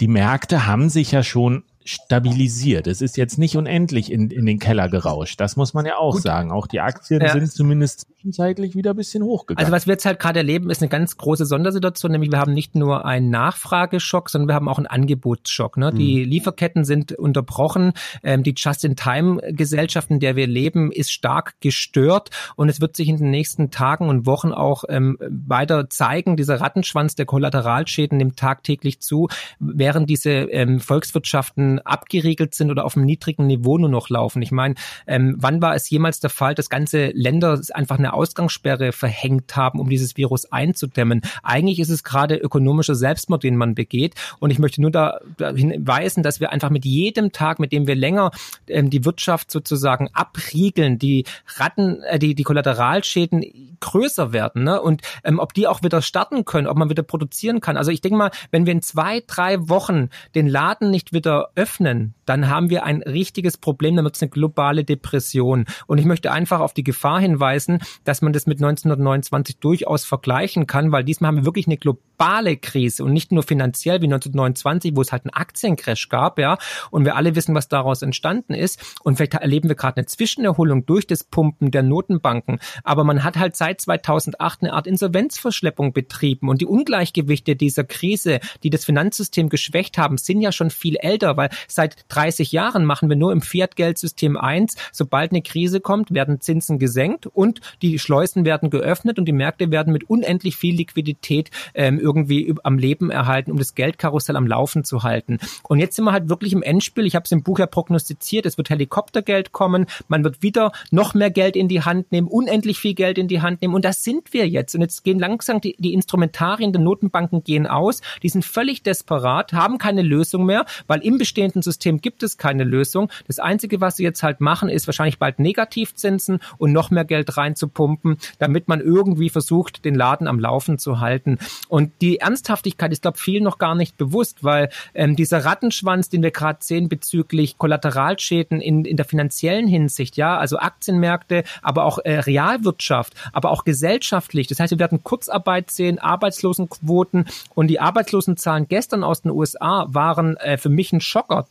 die Märkte haben sich ja schon stabilisiert. Es ist jetzt nicht unendlich in, in den Keller gerauscht. Das muss man ja auch Gut. sagen. Auch die Aktien ja. sind zumindest zwischenzeitlich wieder ein bisschen hochgegangen. Also was wir jetzt halt gerade erleben, ist eine ganz große Sondersituation, nämlich wir haben nicht nur einen Nachfrageschock, sondern wir haben auch einen Angebotsschock. Ne? Mhm. Die Lieferketten sind unterbrochen. Ähm, die Just-in-Time-Gesellschaft, in der wir leben, ist stark gestört und es wird sich in den nächsten Tagen und Wochen auch ähm, weiter zeigen. Dieser Rattenschwanz der Kollateralschäden nimmt tagtäglich zu, während diese ähm, Volkswirtschaften abgeriegelt sind oder auf einem niedrigen Niveau nur noch laufen. Ich meine, ähm, wann war es jemals der Fall, dass ganze Länder einfach eine Ausgangssperre verhängt haben, um dieses Virus einzudämmen? Eigentlich ist es gerade ökonomischer Selbstmord, den man begeht. Und ich möchte nur da, hinweisen, dass wir einfach mit jedem Tag, mit dem wir länger ähm, die Wirtschaft sozusagen abriegeln, die Ratten, äh, die, die Kollateralschäden größer werden. Ne? Und ähm, ob die auch wieder starten können, ob man wieder produzieren kann. Also ich denke mal, wenn wir in zwei, drei Wochen den Laden nicht wieder öffnen, öffnen, dann haben wir ein richtiges Problem, dann wird es eine globale Depression. Und ich möchte einfach auf die Gefahr hinweisen, dass man das mit 1929 durchaus vergleichen kann, weil diesmal haben wir wirklich eine globale Krise und nicht nur finanziell wie 1929, wo es halt einen Aktiencrash gab, ja. Und wir alle wissen, was daraus entstanden ist. Und vielleicht erleben wir gerade eine Zwischenerholung durch das Pumpen der Notenbanken. Aber man hat halt seit 2008 eine Art Insolvenzverschleppung betrieben und die Ungleichgewichte dieser Krise, die das Finanzsystem geschwächt haben, sind ja schon viel älter, weil seit 30 Jahren machen wir nur im Fiat-Geldsystem eins. Sobald eine Krise kommt, werden Zinsen gesenkt und die Schleusen werden geöffnet und die Märkte werden mit unendlich viel Liquidität ähm, irgendwie am Leben erhalten, um das Geldkarussell am Laufen zu halten. Und jetzt sind wir halt wirklich im Endspiel. Ich habe es im Buch ja prognostiziert. Es wird Helikoptergeld kommen. Man wird wieder noch mehr Geld in die Hand nehmen, unendlich viel Geld in die Hand nehmen. Und das sind wir jetzt. Und jetzt gehen langsam die, die Instrumentarien der Notenbanken gehen aus. Die sind völlig desperat, haben keine Lösung mehr, weil im bestehenden System gibt es keine Lösung. Das Einzige, was sie jetzt halt machen, ist wahrscheinlich bald Negativzinsen und noch mehr Geld reinzupumpen, damit man irgendwie versucht, den Laden am Laufen zu halten. Und die Ernsthaftigkeit ist, glaube vielen noch gar nicht bewusst, weil ähm, dieser Rattenschwanz, den wir gerade sehen bezüglich Kollateralschäden in, in der finanziellen Hinsicht, ja, also Aktienmärkte, aber auch äh, Realwirtschaft, aber auch gesellschaftlich. Das heißt, wir werden Kurzarbeit sehen, Arbeitslosenquoten und die Arbeitslosenzahlen gestern aus den USA waren äh, für mich ein Schocker.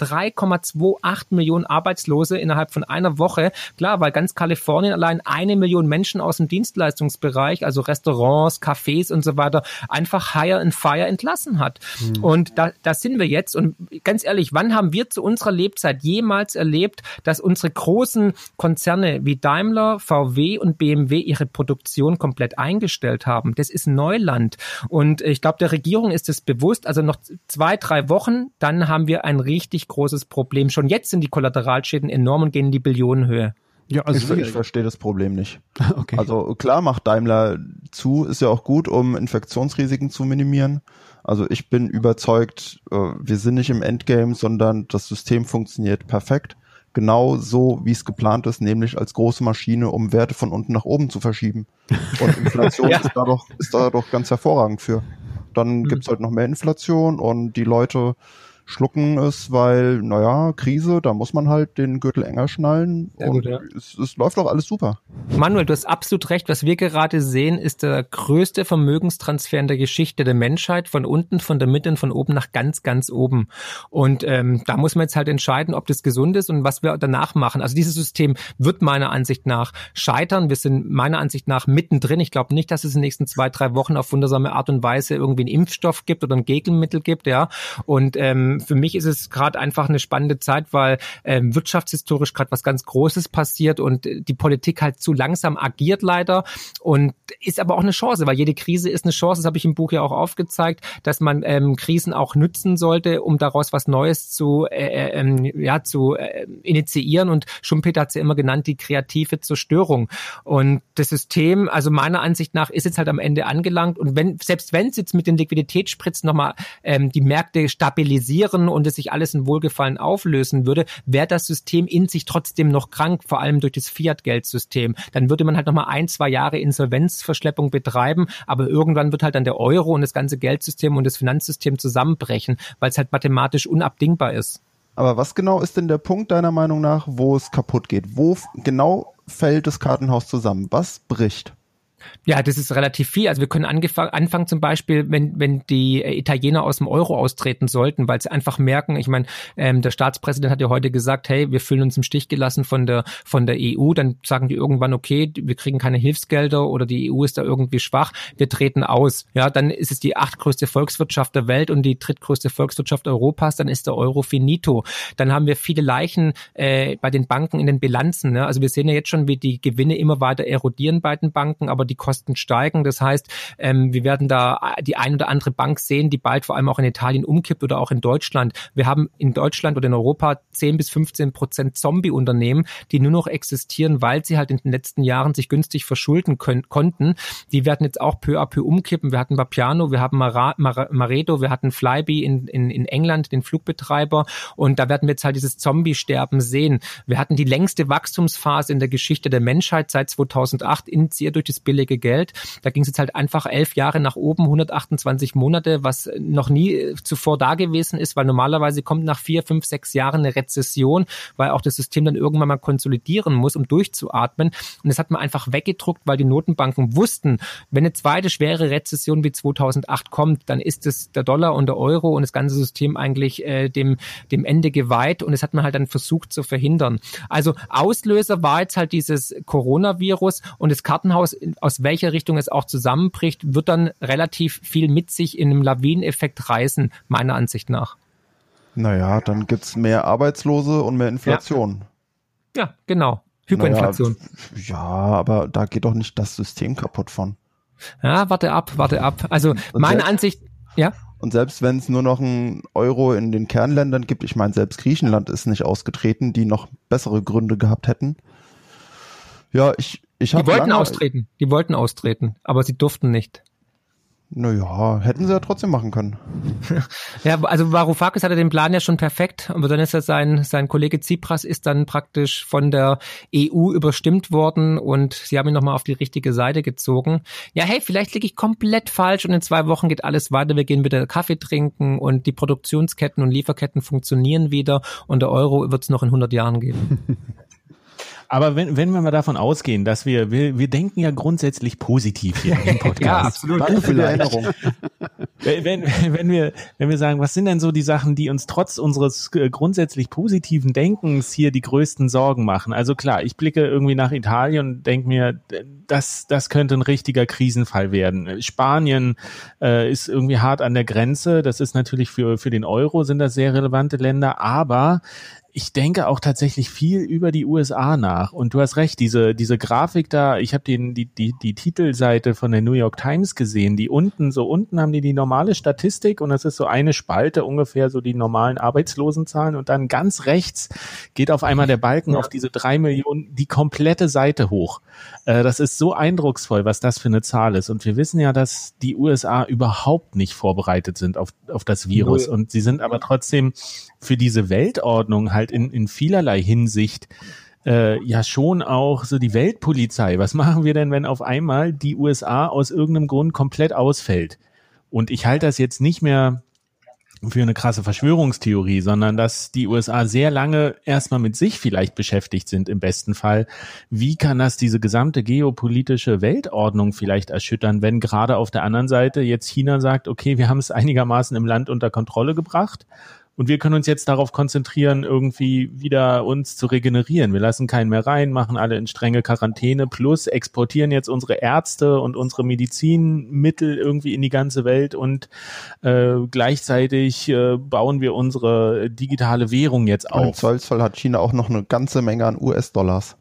3,28 Millionen Arbeitslose innerhalb von einer Woche. Klar, weil ganz Kalifornien allein eine Million Menschen aus dem Dienstleistungsbereich, also Restaurants, Cafés und so weiter, einfach hire and fire entlassen hat. Mhm. Und da, da sind wir jetzt. Und ganz ehrlich, wann haben wir zu unserer Lebzeit jemals erlebt, dass unsere großen Konzerne wie Daimler, VW und BMW ihre Produktion komplett eingestellt haben? Das ist Neuland. Und ich glaube, der Regierung ist es bewusst. Also noch zwei, drei Wochen, dann haben wir ein richtig großes Problem. Schon jetzt sind die Kollateralschäden enorm und gehen in die Billionenhöhe. Ja, also ich, ich verstehe das Problem nicht. okay. Also klar macht Daimler zu, ist ja auch gut, um Infektionsrisiken zu minimieren. Also ich bin überzeugt, äh, wir sind nicht im Endgame, sondern das System funktioniert perfekt. Genau so, wie es geplant ist, nämlich als große Maschine, um Werte von unten nach oben zu verschieben. Und Inflation ja. ist da doch, ist da doch ganz hervorragend für. Dann mhm. gibt's halt noch mehr Inflation und die Leute schlucken es, weil, naja, Krise, da muss man halt den Gürtel enger schnallen und gut, ja. es, es läuft doch alles super. Manuel, du hast absolut recht. Was wir gerade sehen, ist der größte Vermögenstransfer in der Geschichte der Menschheit, von unten, von der Mitte und von oben nach ganz, ganz oben. Und ähm, da muss man jetzt halt entscheiden, ob das gesund ist und was wir danach machen. Also dieses System wird meiner Ansicht nach scheitern. Wir sind meiner Ansicht nach mittendrin. Ich glaube nicht, dass es in den nächsten zwei, drei Wochen auf wundersame Art und Weise irgendwie einen Impfstoff gibt oder ein Gegenmittel gibt, ja. Und ähm, für mich ist es gerade einfach eine spannende Zeit, weil ähm, wirtschaftshistorisch gerade was ganz Großes passiert und die Politik halt zu langsam agiert leider und ist aber auch eine Chance, weil jede Krise ist eine Chance. Das habe ich im Buch ja auch aufgezeigt, dass man ähm, Krisen auch nützen sollte, um daraus was Neues zu äh, äh, ähm, ja zu äh, initiieren. Und Schumpeter hat es ja immer genannt, die kreative Zerstörung. Und das System, also meiner Ansicht nach, ist jetzt halt am Ende angelangt. Und wenn selbst wenn es jetzt mit den Liquiditätsspritzen nochmal ähm, die Märkte stabilisieren passieren und es sich alles in Wohlgefallen auflösen würde, wäre das System in sich trotzdem noch krank, vor allem durch das Fiat-Geldsystem. Dann würde man halt nochmal ein, zwei Jahre Insolvenzverschleppung betreiben, aber irgendwann wird halt dann der Euro und das ganze Geldsystem und das Finanzsystem zusammenbrechen, weil es halt mathematisch unabdingbar ist. Aber was genau ist denn der Punkt deiner Meinung nach, wo es kaputt geht? Wo genau fällt das Kartenhaus zusammen? Was bricht? Ja, das ist relativ viel. Also wir können anfangen zum Beispiel, wenn, wenn die Italiener aus dem Euro austreten sollten, weil sie einfach merken, ich meine, ähm, der Staatspräsident hat ja heute gesagt, hey, wir fühlen uns im Stich gelassen von der, von der EU, dann sagen die irgendwann, okay, wir kriegen keine Hilfsgelder oder die EU ist da irgendwie schwach, wir treten aus. Ja, dann ist es die achtgrößte Volkswirtschaft der Welt und die drittgrößte Volkswirtschaft Europas, dann ist der Euro finito. Dann haben wir viele Leichen äh, bei den Banken in den Bilanzen. Ne? Also wir sehen ja jetzt schon, wie die Gewinne immer weiter erodieren bei den Banken, aber die Kosten steigen. Das heißt, ähm, wir werden da die ein oder andere Bank sehen, die bald vor allem auch in Italien umkippt oder auch in Deutschland. Wir haben in Deutschland oder in Europa 10 bis 15 Prozent Zombie-Unternehmen, die nur noch existieren, weil sie halt in den letzten Jahren sich günstig verschulden können, konnten. Die werden jetzt auch peu à peu umkippen. Wir hatten Vapiano, wir haben Mara, Mar Maredo, wir hatten Flybe in, in, in England, den Flugbetreiber. Und da werden wir jetzt halt dieses Zombie-Sterben sehen. Wir hatten die längste Wachstumsphase in der Geschichte der Menschheit seit 2008, initiiert durch das billige billige Geld. Da ging es jetzt halt einfach elf Jahre nach oben, 128 Monate, was noch nie zuvor da gewesen ist, weil normalerweise kommt nach vier, fünf, sechs Jahren eine Rezession, weil auch das System dann irgendwann mal konsolidieren muss, um durchzuatmen. Und das hat man einfach weggedruckt, weil die Notenbanken wussten, wenn eine zweite schwere Rezession wie 2008 kommt, dann ist es der Dollar und der Euro und das ganze System eigentlich äh, dem, dem Ende geweiht und das hat man halt dann versucht zu verhindern. Also Auslöser war jetzt halt dieses Coronavirus und das Kartenhaus aus welcher Richtung es auch zusammenbricht, wird dann relativ viel mit sich in einem Lawineneffekt reißen, meiner Ansicht nach. Naja, dann gibt es mehr Arbeitslose und mehr Inflation. Ja, ja genau. Hyperinflation. Naja, ja, aber da geht doch nicht das System kaputt von. Ja, warte ab, warte ab. Also und meine selbst, Ansicht, ja. Und selbst wenn es nur noch einen Euro in den Kernländern gibt, ich meine, selbst Griechenland ist nicht ausgetreten, die noch bessere Gründe gehabt hätten. Ja, ich, ich die wollten lange, austreten, die wollten austreten, aber sie durften nicht. Naja, hätten sie ja trotzdem machen können. ja, also Varoufakis hatte den Plan ja schon perfekt, aber dann ist ja sein, sein Kollege Tsipras ist dann praktisch von der EU überstimmt worden und sie haben ihn nochmal auf die richtige Seite gezogen. Ja, hey, vielleicht liege ich komplett falsch und in zwei Wochen geht alles weiter, wir gehen wieder Kaffee trinken und die Produktionsketten und Lieferketten funktionieren wieder und der Euro wird es noch in 100 Jahren geben. Aber wenn, wenn wir mal davon ausgehen, dass wir, wir, wir denken ja grundsätzlich positiv hier im Podcast. ja, absolut. Danke für die Erinnerung. wenn, wenn, wir, wenn wir sagen, was sind denn so die Sachen, die uns trotz unseres äh, grundsätzlich positiven Denkens hier die größten Sorgen machen? Also klar, ich blicke irgendwie nach Italien und denke mir, das, das könnte ein richtiger Krisenfall werden. Spanien äh, ist irgendwie hart an der Grenze. Das ist natürlich für, für den Euro sind das sehr relevante Länder, aber ich denke auch tatsächlich viel über die USA nach. Und du hast recht, diese, diese Grafik da, ich habe den die, die, die Titelseite von der New York Times gesehen, die unten, so unten haben die die normale Statistik und das ist so eine Spalte ungefähr so die normalen Arbeitslosenzahlen und dann ganz rechts geht auf einmal der Balken ja. auf diese drei Millionen, die komplette Seite hoch. Äh, das ist so eindrucksvoll, was das für eine Zahl ist. Und wir wissen ja, dass die USA überhaupt nicht vorbereitet sind auf, auf das Virus. Und sie sind aber trotzdem für diese Weltordnung halt in, in vielerlei Hinsicht äh, ja schon auch so die Weltpolizei. Was machen wir denn, wenn auf einmal die USA aus irgendeinem Grund komplett ausfällt? Und ich halte das jetzt nicht mehr für eine krasse Verschwörungstheorie, sondern dass die USA sehr lange erstmal mit sich vielleicht beschäftigt sind im besten Fall. Wie kann das diese gesamte geopolitische Weltordnung vielleicht erschüttern, wenn gerade auf der anderen Seite jetzt China sagt, okay, wir haben es einigermaßen im Land unter Kontrolle gebracht und wir können uns jetzt darauf konzentrieren, irgendwie wieder uns zu regenerieren. Wir lassen keinen mehr rein, machen alle in strenge Quarantäne, plus exportieren jetzt unsere Ärzte und unsere Medizinmittel irgendwie in die ganze Welt und äh, gleichzeitig äh, bauen wir unsere digitale Währung jetzt auf. Und im Zollzoll hat China auch noch eine ganze Menge an US-Dollars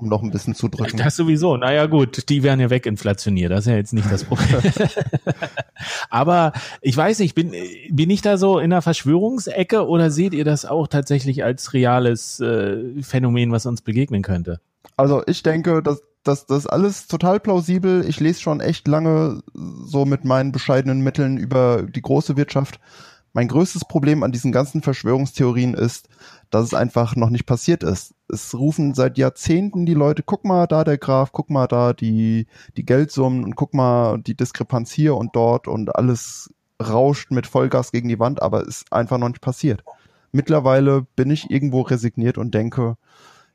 um noch ein bisschen zu drücken. Das sowieso. Naja, gut, die werden ja weginflationiert. Das ist ja jetzt nicht das Problem. Aber ich weiß nicht, bin, bin ich da so in der Verschwörungsecke oder seht ihr das auch tatsächlich als reales äh, Phänomen, was uns begegnen könnte? Also ich denke, dass das, das ist alles total plausibel. Ich lese schon echt lange so mit meinen bescheidenen Mitteln über die große Wirtschaft. Mein größtes Problem an diesen ganzen Verschwörungstheorien ist, dass es einfach noch nicht passiert ist. Es rufen seit Jahrzehnten die Leute, guck mal da der Graph, guck mal da die, die Geldsummen und guck mal die Diskrepanz hier und dort und alles rauscht mit Vollgas gegen die Wand, aber ist einfach noch nicht passiert. Mittlerweile bin ich irgendwo resigniert und denke,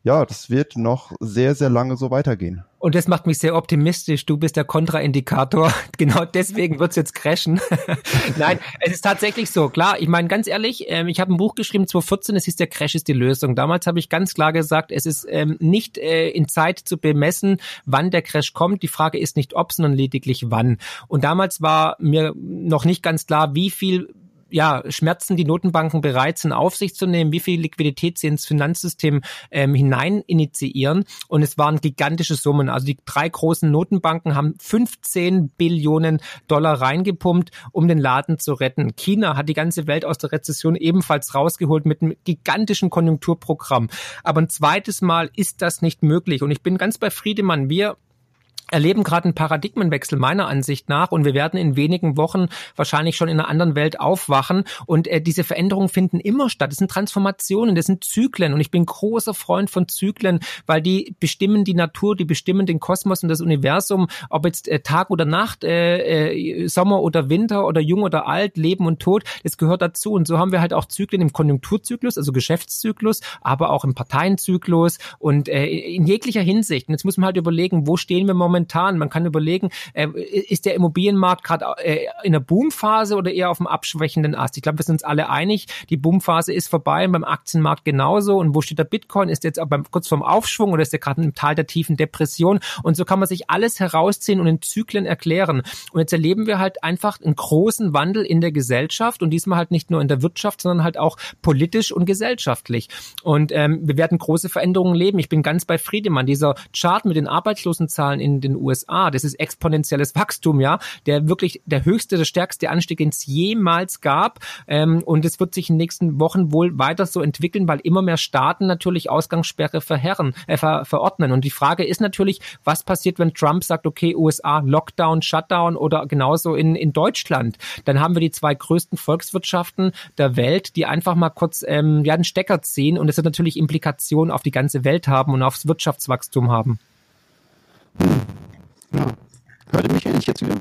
ja, das wird noch sehr, sehr lange so weitergehen. Und das macht mich sehr optimistisch. Du bist der Kontraindikator. Genau deswegen wird's jetzt crashen. Nein, es ist tatsächlich so. Klar, ich meine ganz ehrlich, ähm, ich habe ein Buch geschrieben 2014, es hieß der Crash ist die Lösung. Damals habe ich ganz klar gesagt, es ist ähm, nicht äh, in Zeit zu bemessen, wann der Crash kommt. Die Frage ist nicht ob, sondern lediglich wann. Und damals war mir noch nicht ganz klar, wie viel ja, Schmerzen die Notenbanken bereit sind, auf sich zu nehmen, wie viel Liquidität sie ins Finanzsystem ähm, hinein initiieren. Und es waren gigantische Summen. Also die drei großen Notenbanken haben 15 Billionen Dollar reingepumpt, um den Laden zu retten. China hat die ganze Welt aus der Rezession ebenfalls rausgeholt mit einem gigantischen Konjunkturprogramm. Aber ein zweites Mal ist das nicht möglich. Und ich bin ganz bei Friedemann. Wir erleben gerade einen Paradigmenwechsel meiner Ansicht nach und wir werden in wenigen Wochen wahrscheinlich schon in einer anderen Welt aufwachen und äh, diese Veränderungen finden immer statt. Das sind Transformationen, das sind Zyklen und ich bin großer Freund von Zyklen, weil die bestimmen die Natur, die bestimmen den Kosmos und das Universum, ob jetzt äh, Tag oder Nacht, äh, äh, Sommer oder Winter oder jung oder alt, Leben und Tod, das gehört dazu und so haben wir halt auch Zyklen im Konjunkturzyklus, also Geschäftszyklus, aber auch im Parteienzyklus und äh, in jeglicher Hinsicht. Und jetzt muss man halt überlegen, wo stehen wir momentan momentan? Man kann überlegen, äh, ist der Immobilienmarkt gerade äh, in der Boomphase oder eher auf dem abschwächenden Ast? Ich glaube, wir sind uns alle einig, die Boomphase ist vorbei beim Aktienmarkt genauso. Und wo steht der Bitcoin? Ist der jetzt beim, kurz vorm Aufschwung oder ist der gerade im Tal der tiefen Depression? Und so kann man sich alles herausziehen und in Zyklen erklären. Und jetzt erleben wir halt einfach einen großen Wandel in der Gesellschaft und diesmal halt nicht nur in der Wirtschaft, sondern halt auch politisch und gesellschaftlich. Und ähm, wir werden große Veränderungen leben. Ich bin ganz bei Friedemann. Dieser Chart mit den Arbeitslosenzahlen in den USA. Das ist exponentielles Wachstum, ja, der wirklich der höchste, der stärkste Anstieg, den es jemals gab. Ähm, und es wird sich in den nächsten Wochen wohl weiter so entwickeln, weil immer mehr Staaten natürlich Ausgangssperre verherren, äh, ver, verordnen. Und die Frage ist natürlich, was passiert, wenn Trump sagt, okay, USA, Lockdown, Shutdown oder genauso in, in Deutschland? Dann haben wir die zwei größten Volkswirtschaften der Welt, die einfach mal kurz ähm, ja, den Stecker ziehen und es wird natürlich Implikationen auf die ganze Welt haben und aufs Wirtschaftswachstum haben. Ja. Hört ihr mich eigentlich jetzt wieder?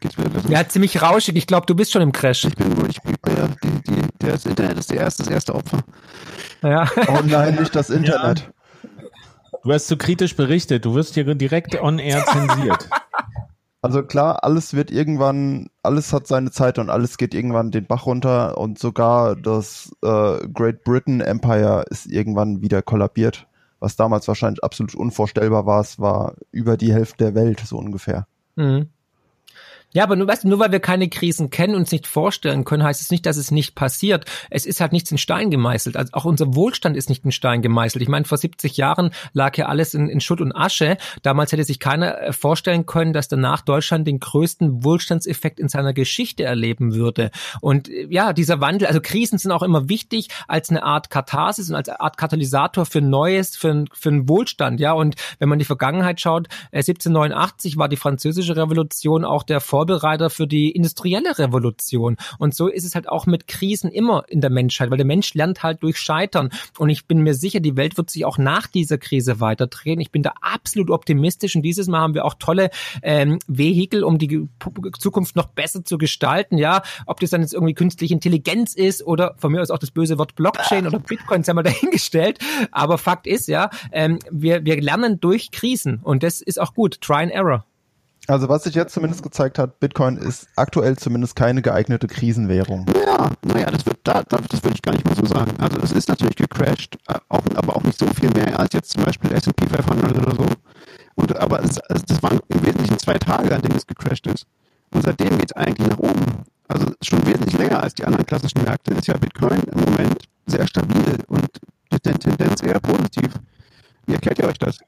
Geht's wieder Ja, ziemlich rauschig. Ich glaube, du bist schon im Crash. Ich bin wohl, ich bin, ja, die, die, das Internet ist der erste, das erste Opfer. Ja. Oh nein, nicht das Internet. Ja. Du hast zu kritisch berichtet. Du wirst hier direkt on air zensiert. Also klar, alles wird irgendwann, alles hat seine Zeit und alles geht irgendwann den Bach runter und sogar das äh, Great Britain Empire ist irgendwann wieder kollabiert was damals wahrscheinlich absolut unvorstellbar war, es war über die Hälfte der Welt so ungefähr. Mhm. Ja, aber nur, weißt du, nur weil wir keine Krisen kennen und uns nicht vorstellen können, heißt es nicht, dass es nicht passiert. Es ist halt nichts in Stein gemeißelt. Also auch unser Wohlstand ist nicht in Stein gemeißelt. Ich meine, vor 70 Jahren lag ja alles in, in Schutt und Asche. Damals hätte sich keiner äh, vorstellen können, dass danach Deutschland den größten Wohlstandseffekt in seiner Geschichte erleben würde. Und äh, ja, dieser Wandel, also Krisen sind auch immer wichtig als eine Art Katharsis und als eine Art Katalysator für Neues, für, für einen Wohlstand. Ja, und wenn man die Vergangenheit schaut, 1789 äh, war die französische Revolution auch der Vor Vorbereiter für die industrielle Revolution. Und so ist es halt auch mit Krisen immer in der Menschheit, weil der Mensch lernt halt durch Scheitern. Und ich bin mir sicher, die Welt wird sich auch nach dieser Krise weiterdrehen. Ich bin da absolut optimistisch und dieses Mal haben wir auch tolle ähm, Vehikel, um die Zukunft noch besser zu gestalten. Ja, ob das dann jetzt irgendwie künstliche Intelligenz ist oder von mir aus auch das böse Wort Blockchain oder Bitcoin, sei mal dahingestellt. Aber Fakt ist ja, ähm, wir, wir lernen durch Krisen und das ist auch gut. Try and Error. Also was sich jetzt zumindest gezeigt hat, Bitcoin ist aktuell zumindest keine geeignete Krisenwährung. Ja, naja, das wird, da, das würde ich gar nicht mal so sagen. Also es ist natürlich gecrashed, äh, auch, aber auch nicht so viel mehr als jetzt zum Beispiel S&P 500 oder so. Und, aber es, also das waren im Wesentlichen zwei Tage, an denen es gecrashed ist. Und seitdem geht es eigentlich nach oben. Also schon wesentlich länger als die anderen klassischen Märkte ist ja Bitcoin im Moment sehr stabil und die Tendenz eher positiv. Wie erklärt ihr euch das?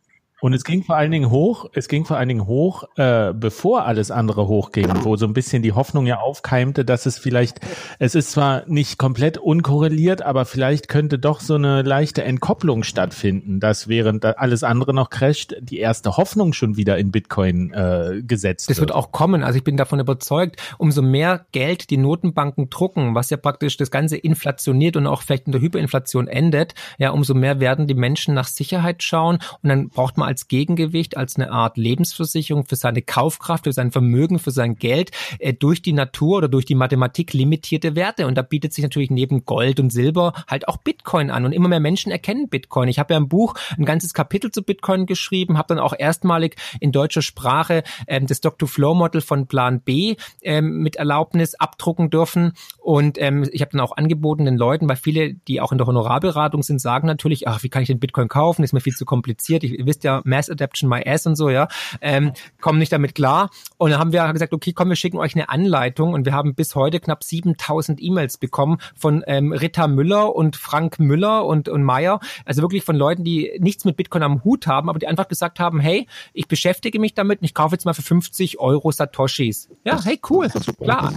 Und es ging vor allen Dingen hoch, es ging vor allen Dingen hoch, äh, bevor alles andere hochging, wo so ein bisschen die Hoffnung ja aufkeimte, dass es vielleicht, es ist zwar nicht komplett unkorreliert, aber vielleicht könnte doch so eine leichte Entkopplung stattfinden, dass während alles andere noch crasht, die erste Hoffnung schon wieder in Bitcoin äh, gesetzt das wird. Das wird auch kommen. Also ich bin davon überzeugt, umso mehr Geld die Notenbanken drucken, was ja praktisch das Ganze inflationiert und auch vielleicht in der Hyperinflation endet, ja, umso mehr werden die Menschen nach Sicherheit schauen und dann braucht man als Gegengewicht, als eine Art Lebensversicherung für seine Kaufkraft, für sein Vermögen, für sein Geld äh, durch die Natur oder durch die Mathematik limitierte Werte. Und da bietet sich natürlich neben Gold und Silber halt auch Bitcoin an. Und immer mehr Menschen erkennen Bitcoin. Ich habe ja im Buch ein ganzes Kapitel zu Bitcoin geschrieben, habe dann auch erstmalig in deutscher Sprache ähm, das Dr. Flow Model von Plan B ähm, mit Erlaubnis abdrucken dürfen. Und ähm, ich habe dann auch angeboten den Leuten, weil viele, die auch in der Honorarberatung sind, sagen natürlich, ach, wie kann ich den Bitcoin kaufen? ist mir viel zu kompliziert. Ich, ihr wisst ja, Mass Adaption, My Ass und so, ja, ähm, kommen nicht damit klar. Und dann haben wir gesagt, okay, komm, wir schicken euch eine Anleitung und wir haben bis heute knapp 7000 E-Mails bekommen von ähm, Rita Müller und Frank Müller und, und Meyer. Also wirklich von Leuten, die nichts mit Bitcoin am Hut haben, aber die einfach gesagt haben, hey, ich beschäftige mich damit und ich kaufe jetzt mal für 50 Euro Satoshis. Ja, hey, cool, klar.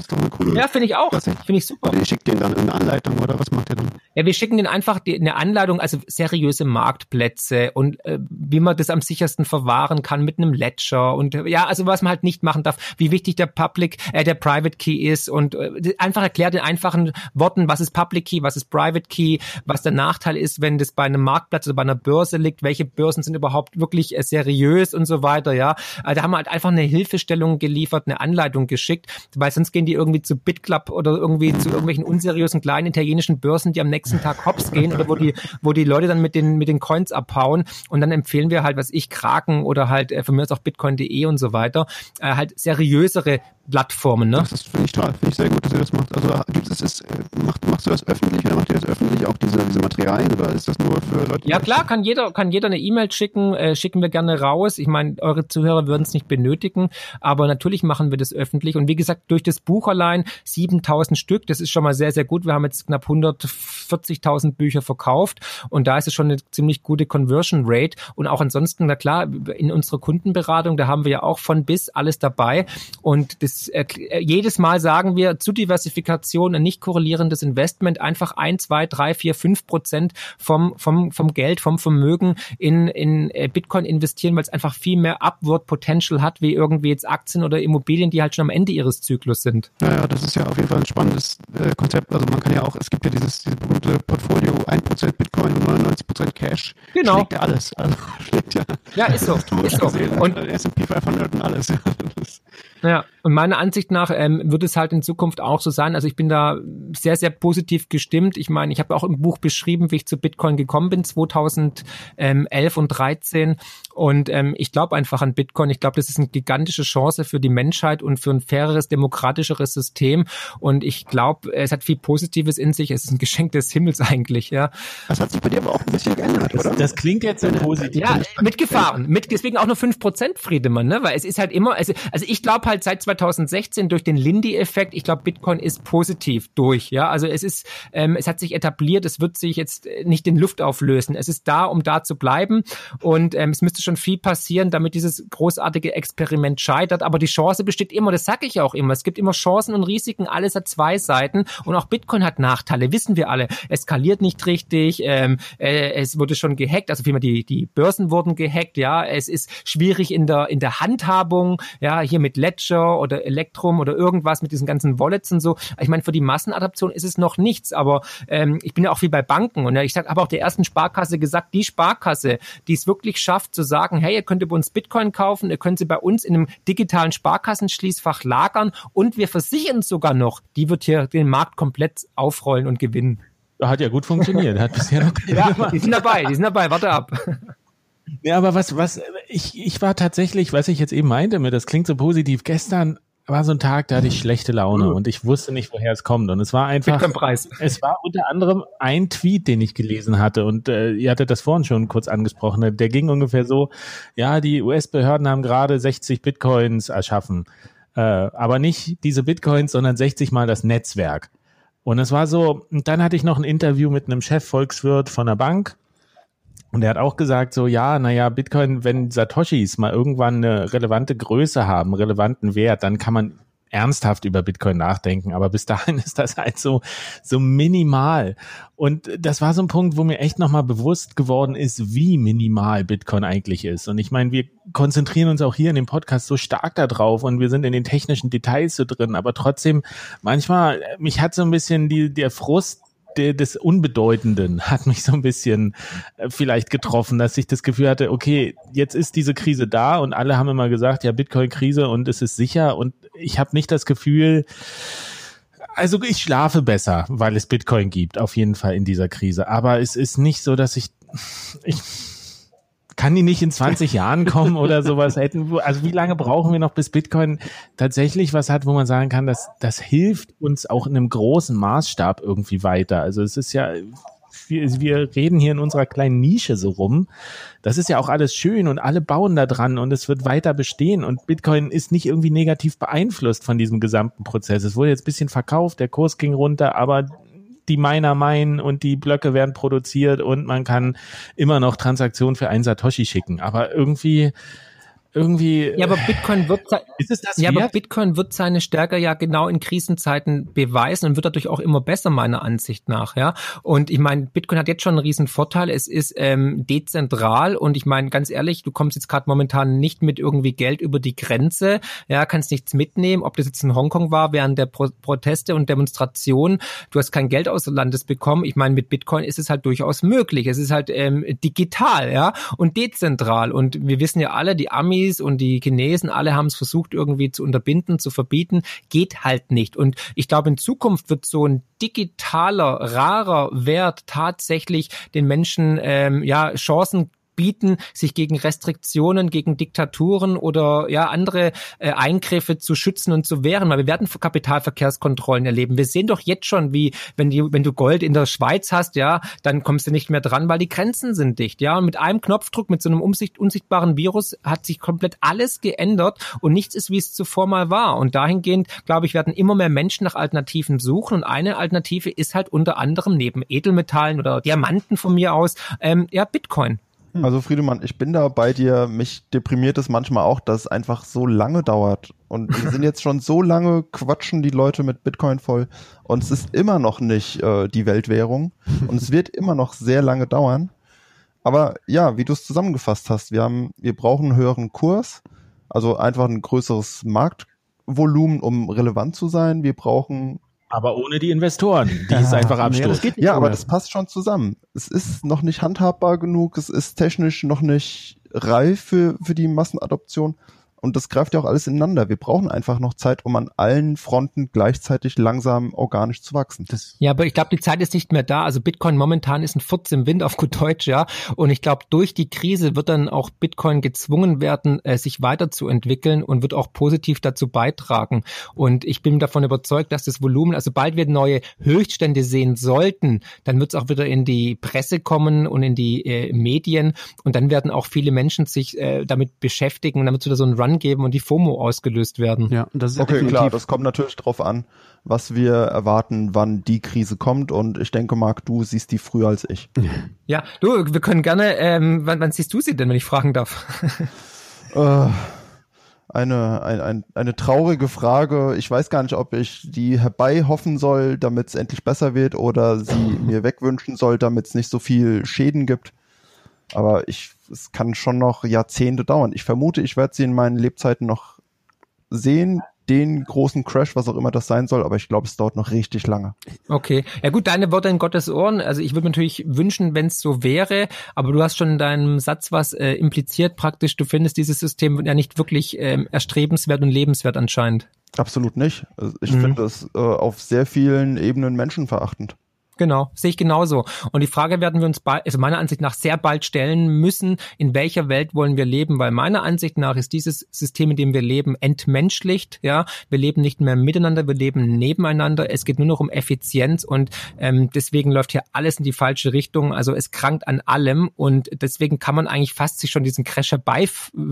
Ja, finde ich auch. Finde ich super. Ihr schickt denen dann eine Anleitung oder was macht ihr dann? Ja, wir schicken denen einfach die, eine Anleitung, also seriöse Marktplätze und äh, wie man das am sichersten verwahren kann mit einem Ledger und äh, ja, also was man halt nicht machen darf, wie wichtig der Public, äh, der Private Key ist und äh, einfach erklärt in einfachen Worten, was ist Public Key, was ist Private Key, was der Nachteil ist, wenn das bei einem Marktplatz oder bei einer Börse liegt, welche Börsen sind überhaupt wirklich äh, seriös und so weiter, ja. Also da haben wir halt einfach eine Hilfestellung geliefert, eine Anleitung geschickt, weil sonst gehen die irgendwie zu BitClub oder irgendwie zu irgendwelchen unseriösen kleinen italienischen Börsen, die am nächsten Tag hops gehen oder wo die, wo die Leute dann mit den, mit den Coins abhauen und dann empfehlen wir halt, was ich, Kraken oder halt äh, von mir aus auch bitcoin.de und so weiter, äh, halt seriösere Plattformen, ne? Das finde ich toll, finde ich sehr gut, dass ihr das macht. Also es, ist, macht, machst du das öffentlich oder macht ihr das öffentlich auch diese, diese Materialien oder ist das nur für Leute? Ja klar, kann jeder, kann jeder eine E-Mail schicken, äh, schicken wir gerne raus. Ich meine, eure Zuhörer würden es nicht benötigen, aber natürlich machen wir das öffentlich. Und wie gesagt, durch das Buch allein 7000 Stück, das ist schon mal sehr, sehr gut. Wir haben jetzt knapp 140.000 Bücher verkauft und da ist es schon eine ziemlich gute Conversion Rate. Und auch ansonsten, na klar, in unserer Kundenberatung, da haben wir ja auch von bis alles dabei. Und das äh, jedes Mal sagen wir zu Diversifikation ein nicht korrelierendes Investment einfach ein, zwei, drei, vier, fünf Prozent vom, vom, vom Geld, vom Vermögen in, in äh, Bitcoin investieren, weil es einfach viel mehr Upward Potential hat, wie irgendwie jetzt Aktien oder Immobilien, die halt schon am Ende ihres Zyklus sind. Naja, das ist ja auf jeden Fall ein spannendes äh, Konzept. Also man kann ja auch, es gibt ja dieses, dieses berühmte Portfolio 1% Bitcoin und 99% Cash. Genau. Schlägt ja alles. Also schlägt ja. Ja, ist so. Ist so. Und S&P 500 und alles. Ja. Ja, und meiner Ansicht nach ähm, wird es halt in Zukunft auch so sein. Also ich bin da sehr, sehr positiv gestimmt. Ich meine, ich habe auch im Buch beschrieben, wie ich zu Bitcoin gekommen bin, 2011 und 13. Und ähm, ich glaube einfach an Bitcoin. Ich glaube, das ist eine gigantische Chance für die Menschheit und für ein faireres, demokratischeres System. Und ich glaube, es hat viel Positives in sich. Es ist ein Geschenk des Himmels eigentlich, ja. Das hat sich bei dir aber auch ein bisschen geändert, oder? Das, das klingt jetzt so positiv. Ja, mit Gefahren. Mit, deswegen auch nur fünf Prozent Friedemann, ne? Weil es ist halt immer, also, also ich glaube halt seit 2016 durch den Lindy-Effekt, ich glaube, Bitcoin ist positiv durch, ja. Also es ist, ähm, es hat sich etabliert, es wird sich jetzt nicht in Luft auflösen. Es ist da, um da zu bleiben. Und ähm, es müsste schon viel passieren, damit dieses großartige Experiment scheitert. Aber die Chance besteht immer, das sage ich auch immer. Es gibt immer Chancen und Risiken, alles hat zwei Seiten. Und auch Bitcoin hat Nachteile, wissen wir alle. Es skaliert nicht richtig, ähm, äh, es wurde schon gehackt, also vielmehr die, die Börsen wurden gehackt, ja. Es ist schwierig in der, in der Handhabung, ja, hier mit Ledger oder Electrum oder irgendwas mit diesen ganzen Wallets und so. Ich meine, für die Massenadaption ist es noch nichts, aber ähm, ich bin ja auch wie bei Banken und ja, ich habe auch der ersten Sparkasse gesagt, die Sparkasse, die es wirklich schafft zu sagen, hey, ihr könnt bei uns Bitcoin kaufen, ihr könnt sie bei uns in einem digitalen Sparkassenschließfach lagern und wir versichern sogar noch, die wird hier den Markt komplett aufrollen und gewinnen. Hat ja gut funktioniert. Hat bisher noch ja, die sind dabei, die sind dabei, warte ab. Ja, aber was, was, ich, ich war tatsächlich, was ich jetzt eben meinte, mir, das klingt so positiv. Gestern war so ein Tag, da hatte ich schlechte Laune und ich wusste nicht, woher es kommt. Und es war einfach, es war unter anderem ein Tweet, den ich gelesen hatte und äh, ihr hattet das vorhin schon kurz angesprochen. Der ging ungefähr so, ja, die US-Behörden haben gerade 60 Bitcoins erschaffen. Äh, aber nicht diese Bitcoins, sondern 60 mal das Netzwerk. Und es war so, und dann hatte ich noch ein Interview mit einem Chefvolkswirt von der Bank und er hat auch gesagt, so, ja, naja, Bitcoin, wenn Satoshis mal irgendwann eine relevante Größe haben, relevanten Wert, dann kann man ernsthaft über Bitcoin nachdenken. Aber bis dahin ist das halt so, so minimal. Und das war so ein Punkt, wo mir echt nochmal bewusst geworden ist, wie minimal Bitcoin eigentlich ist. Und ich meine, wir konzentrieren uns auch hier in dem Podcast so stark darauf und wir sind in den technischen Details so drin. Aber trotzdem, manchmal, mich hat so ein bisschen die, der Frust des Unbedeutenden hat mich so ein bisschen äh, vielleicht getroffen, dass ich das Gefühl hatte, okay, jetzt ist diese Krise da und alle haben immer gesagt, ja, Bitcoin-Krise und es ist sicher und ich habe nicht das Gefühl, also ich schlafe besser, weil es Bitcoin gibt, auf jeden Fall in dieser Krise. Aber es ist nicht so, dass ich, ich kann die nicht in 20 Jahren kommen oder sowas hätten? Also wie lange brauchen wir noch, bis Bitcoin tatsächlich was hat, wo man sagen kann, dass das hilft uns auch in einem großen Maßstab irgendwie weiter? Also es ist ja, wir, wir reden hier in unserer kleinen Nische so rum. Das ist ja auch alles schön und alle bauen da dran und es wird weiter bestehen und Bitcoin ist nicht irgendwie negativ beeinflusst von diesem gesamten Prozess. Es wurde jetzt bisschen verkauft, der Kurs ging runter, aber die Miner meinen und die Blöcke werden produziert und man kann immer noch Transaktionen für einen Satoshi schicken. Aber irgendwie irgendwie. Ja, aber Bitcoin wird, ist es das ja, aber Bitcoin wird seine Stärke ja genau in Krisenzeiten beweisen und wird dadurch auch immer besser, meiner Ansicht nach, ja. Und ich meine, Bitcoin hat jetzt schon einen riesen Vorteil. Es ist ähm, dezentral und ich meine, ganz ehrlich, du kommst jetzt gerade momentan nicht mit irgendwie Geld über die Grenze, ja, kannst nichts mitnehmen, ob das jetzt in Hongkong war während der Pro Proteste und Demonstrationen, du hast kein Geld aus Landes bekommen. Ich meine, mit Bitcoin ist es halt durchaus möglich. Es ist halt ähm, digital, ja, und dezentral. Und wir wissen ja alle, die Amis Amis und die Chinesen, alle haben es versucht irgendwie zu unterbinden, zu verbieten, geht halt nicht. Und ich glaube, in Zukunft wird so ein digitaler, rarer Wert tatsächlich den Menschen ähm, ja Chancen bieten, sich gegen Restriktionen, gegen Diktaturen oder ja andere äh, Eingriffe zu schützen und zu wehren, weil wir werden Kapitalverkehrskontrollen erleben. Wir sehen doch jetzt schon, wie wenn die, wenn du Gold in der Schweiz hast, ja, dann kommst du nicht mehr dran, weil die Grenzen sind dicht, ja. Und mit einem Knopfdruck, mit so einem unsicht, unsichtbaren Virus hat sich komplett alles geändert und nichts ist, wie es zuvor mal war. Und dahingehend, glaube ich, werden immer mehr Menschen nach Alternativen suchen und eine Alternative ist halt unter anderem neben Edelmetallen oder Diamanten von mir aus, ähm, ja, Bitcoin. Hm. Also Friedemann, ich bin da bei dir. Mich deprimiert es manchmal auch, dass es einfach so lange dauert. Und wir sind jetzt schon so lange, quatschen die Leute mit Bitcoin voll. Und es ist immer noch nicht äh, die Weltwährung. Und es wird immer noch sehr lange dauern. Aber ja, wie du es zusammengefasst hast, wir haben, wir brauchen einen höheren Kurs, also einfach ein größeres Marktvolumen, um relevant zu sein. Wir brauchen aber ohne die Investoren, die es einfach abstoßen. Nee, ja, aber das passt schon zusammen. Es ist noch nicht handhabbar genug, es ist technisch noch nicht reif für, für die Massenadoption. Und das greift ja auch alles ineinander. Wir brauchen einfach noch Zeit, um an allen Fronten gleichzeitig langsam organisch zu wachsen. Das ja, aber ich glaube, die Zeit ist nicht mehr da. Also Bitcoin momentan ist ein Furz im Wind auf gut Deutsch, ja. Und ich glaube, durch die Krise wird dann auch Bitcoin gezwungen werden, äh, sich weiterzuentwickeln und wird auch positiv dazu beitragen. Und ich bin davon überzeugt, dass das Volumen, also bald wir neue Höchststände sehen sollten, dann wird es auch wieder in die Presse kommen und in die äh, Medien. Und dann werden auch viele Menschen sich äh, damit beschäftigen und damit wieder so ein Run angeben und die FOMO ausgelöst werden. Ja, das ist okay, definitiv. klar, das kommt natürlich drauf an, was wir erwarten, wann die Krise kommt und ich denke, Marc, du siehst die früher als ich. Ja, du, wir können gerne, ähm, wann, wann siehst du sie denn, wenn ich fragen darf? äh, eine, ein, ein, eine traurige Frage. Ich weiß gar nicht, ob ich die herbei hoffen soll, damit es endlich besser wird oder sie mir wegwünschen soll, damit es nicht so viel Schäden gibt. Aber ich, es kann schon noch Jahrzehnte dauern. Ich vermute, ich werde sie in meinen Lebzeiten noch sehen, den großen Crash, was auch immer das sein soll, aber ich glaube, es dauert noch richtig lange. Okay. Ja gut, deine Worte in Gottes Ohren. Also ich würde natürlich wünschen, wenn es so wäre, aber du hast schon in deinem Satz was äh, impliziert praktisch, du findest dieses System ja nicht wirklich ähm, erstrebenswert und lebenswert anscheinend. Absolut nicht. Also ich mhm. finde es äh, auf sehr vielen Ebenen menschenverachtend. Genau, sehe ich genauso. Und die Frage werden wir uns bald, also meiner Ansicht nach sehr bald stellen müssen, in welcher Welt wollen wir leben? Weil meiner Ansicht nach ist dieses System, in dem wir leben, entmenschlicht. Ja, wir leben nicht mehr miteinander, wir leben nebeneinander. Es geht nur noch um Effizienz und ähm, deswegen läuft hier alles in die falsche Richtung. Also es krankt an allem und deswegen kann man eigentlich fast sich schon diesen Crash herbei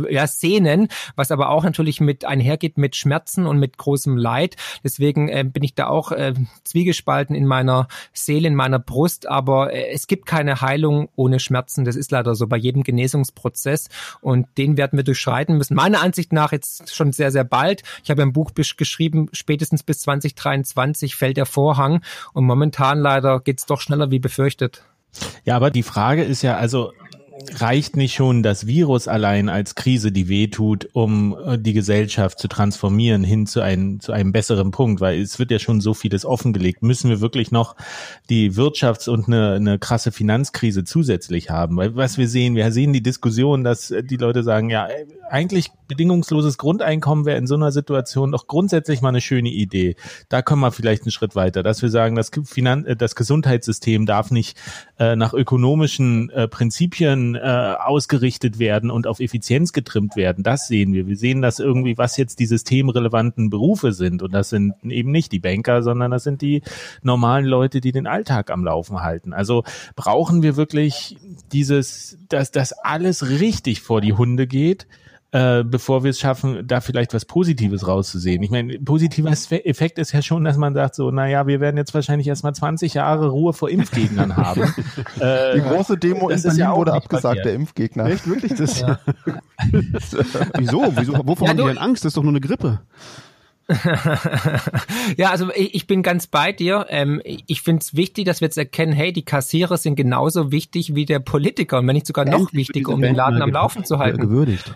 ja, sehnen, was aber auch natürlich mit einhergeht mit Schmerzen und mit großem Leid. Deswegen äh, bin ich da auch äh, zwiegespalten in meiner Seele Seele in meiner Brust, aber äh, es gibt keine Heilung ohne Schmerzen. Das ist leider so bei jedem Genesungsprozess und den werden wir durchschreiten müssen. Meiner Ansicht nach jetzt schon sehr, sehr bald. Ich habe ein Buch geschrieben, spätestens bis 2023 fällt der Vorhang und momentan leider geht es doch schneller wie befürchtet. Ja, aber die Frage ist ja, also reicht nicht schon das Virus allein als Krise, die wehtut, um äh, die Gesellschaft zu transformieren hin zu einem, zu einem besseren Punkt, weil es wird ja schon so vieles offengelegt. Müssen wir wirklich noch die Wirtschafts- und eine, eine krasse Finanzkrise zusätzlich haben? Weil was wir sehen, wir sehen die Diskussion, dass die Leute sagen, ja, eigentlich bedingungsloses Grundeinkommen wäre in so einer Situation doch grundsätzlich mal eine schöne Idee. Da kommen wir vielleicht einen Schritt weiter, dass wir sagen, das, Finan das Gesundheitssystem darf nicht äh, nach ökonomischen äh, Prinzipien äh, ausgerichtet werden und auf Effizienz getrimmt werden. Das sehen wir. Wir sehen das irgendwie, was jetzt die systemrelevanten Berufe sind. Und das sind eben nicht die Banker, sondern das sind die normalen Leute, die den Alltag am Laufen halten. Also brauchen wir wirklich dieses, dass das alles richtig vor die Hunde geht äh, bevor wir es schaffen, da vielleicht was Positives rauszusehen. Ich meine, positiver Effekt ist ja schon, dass man sagt so, naja, wir werden jetzt wahrscheinlich erstmal 20 Jahre Ruhe vor Impfgegnern haben. äh, Die große Demo in Berlin ja wurde abgesagt, passiert. der Impfgegner. Echt, wirklich? Das? Ja. Wieso? Wieso? Wovor ja, haben die denn Angst? Das ist doch nur eine Grippe. ja, also ich, ich, bin ganz bei dir. Ähm, ich finde es wichtig, dass wir jetzt erkennen, hey, die Kassierer sind genauso wichtig wie der Politiker und wenn nicht sogar noch wichtiger, um den Laden am Laufen zu halten. Gewürdigt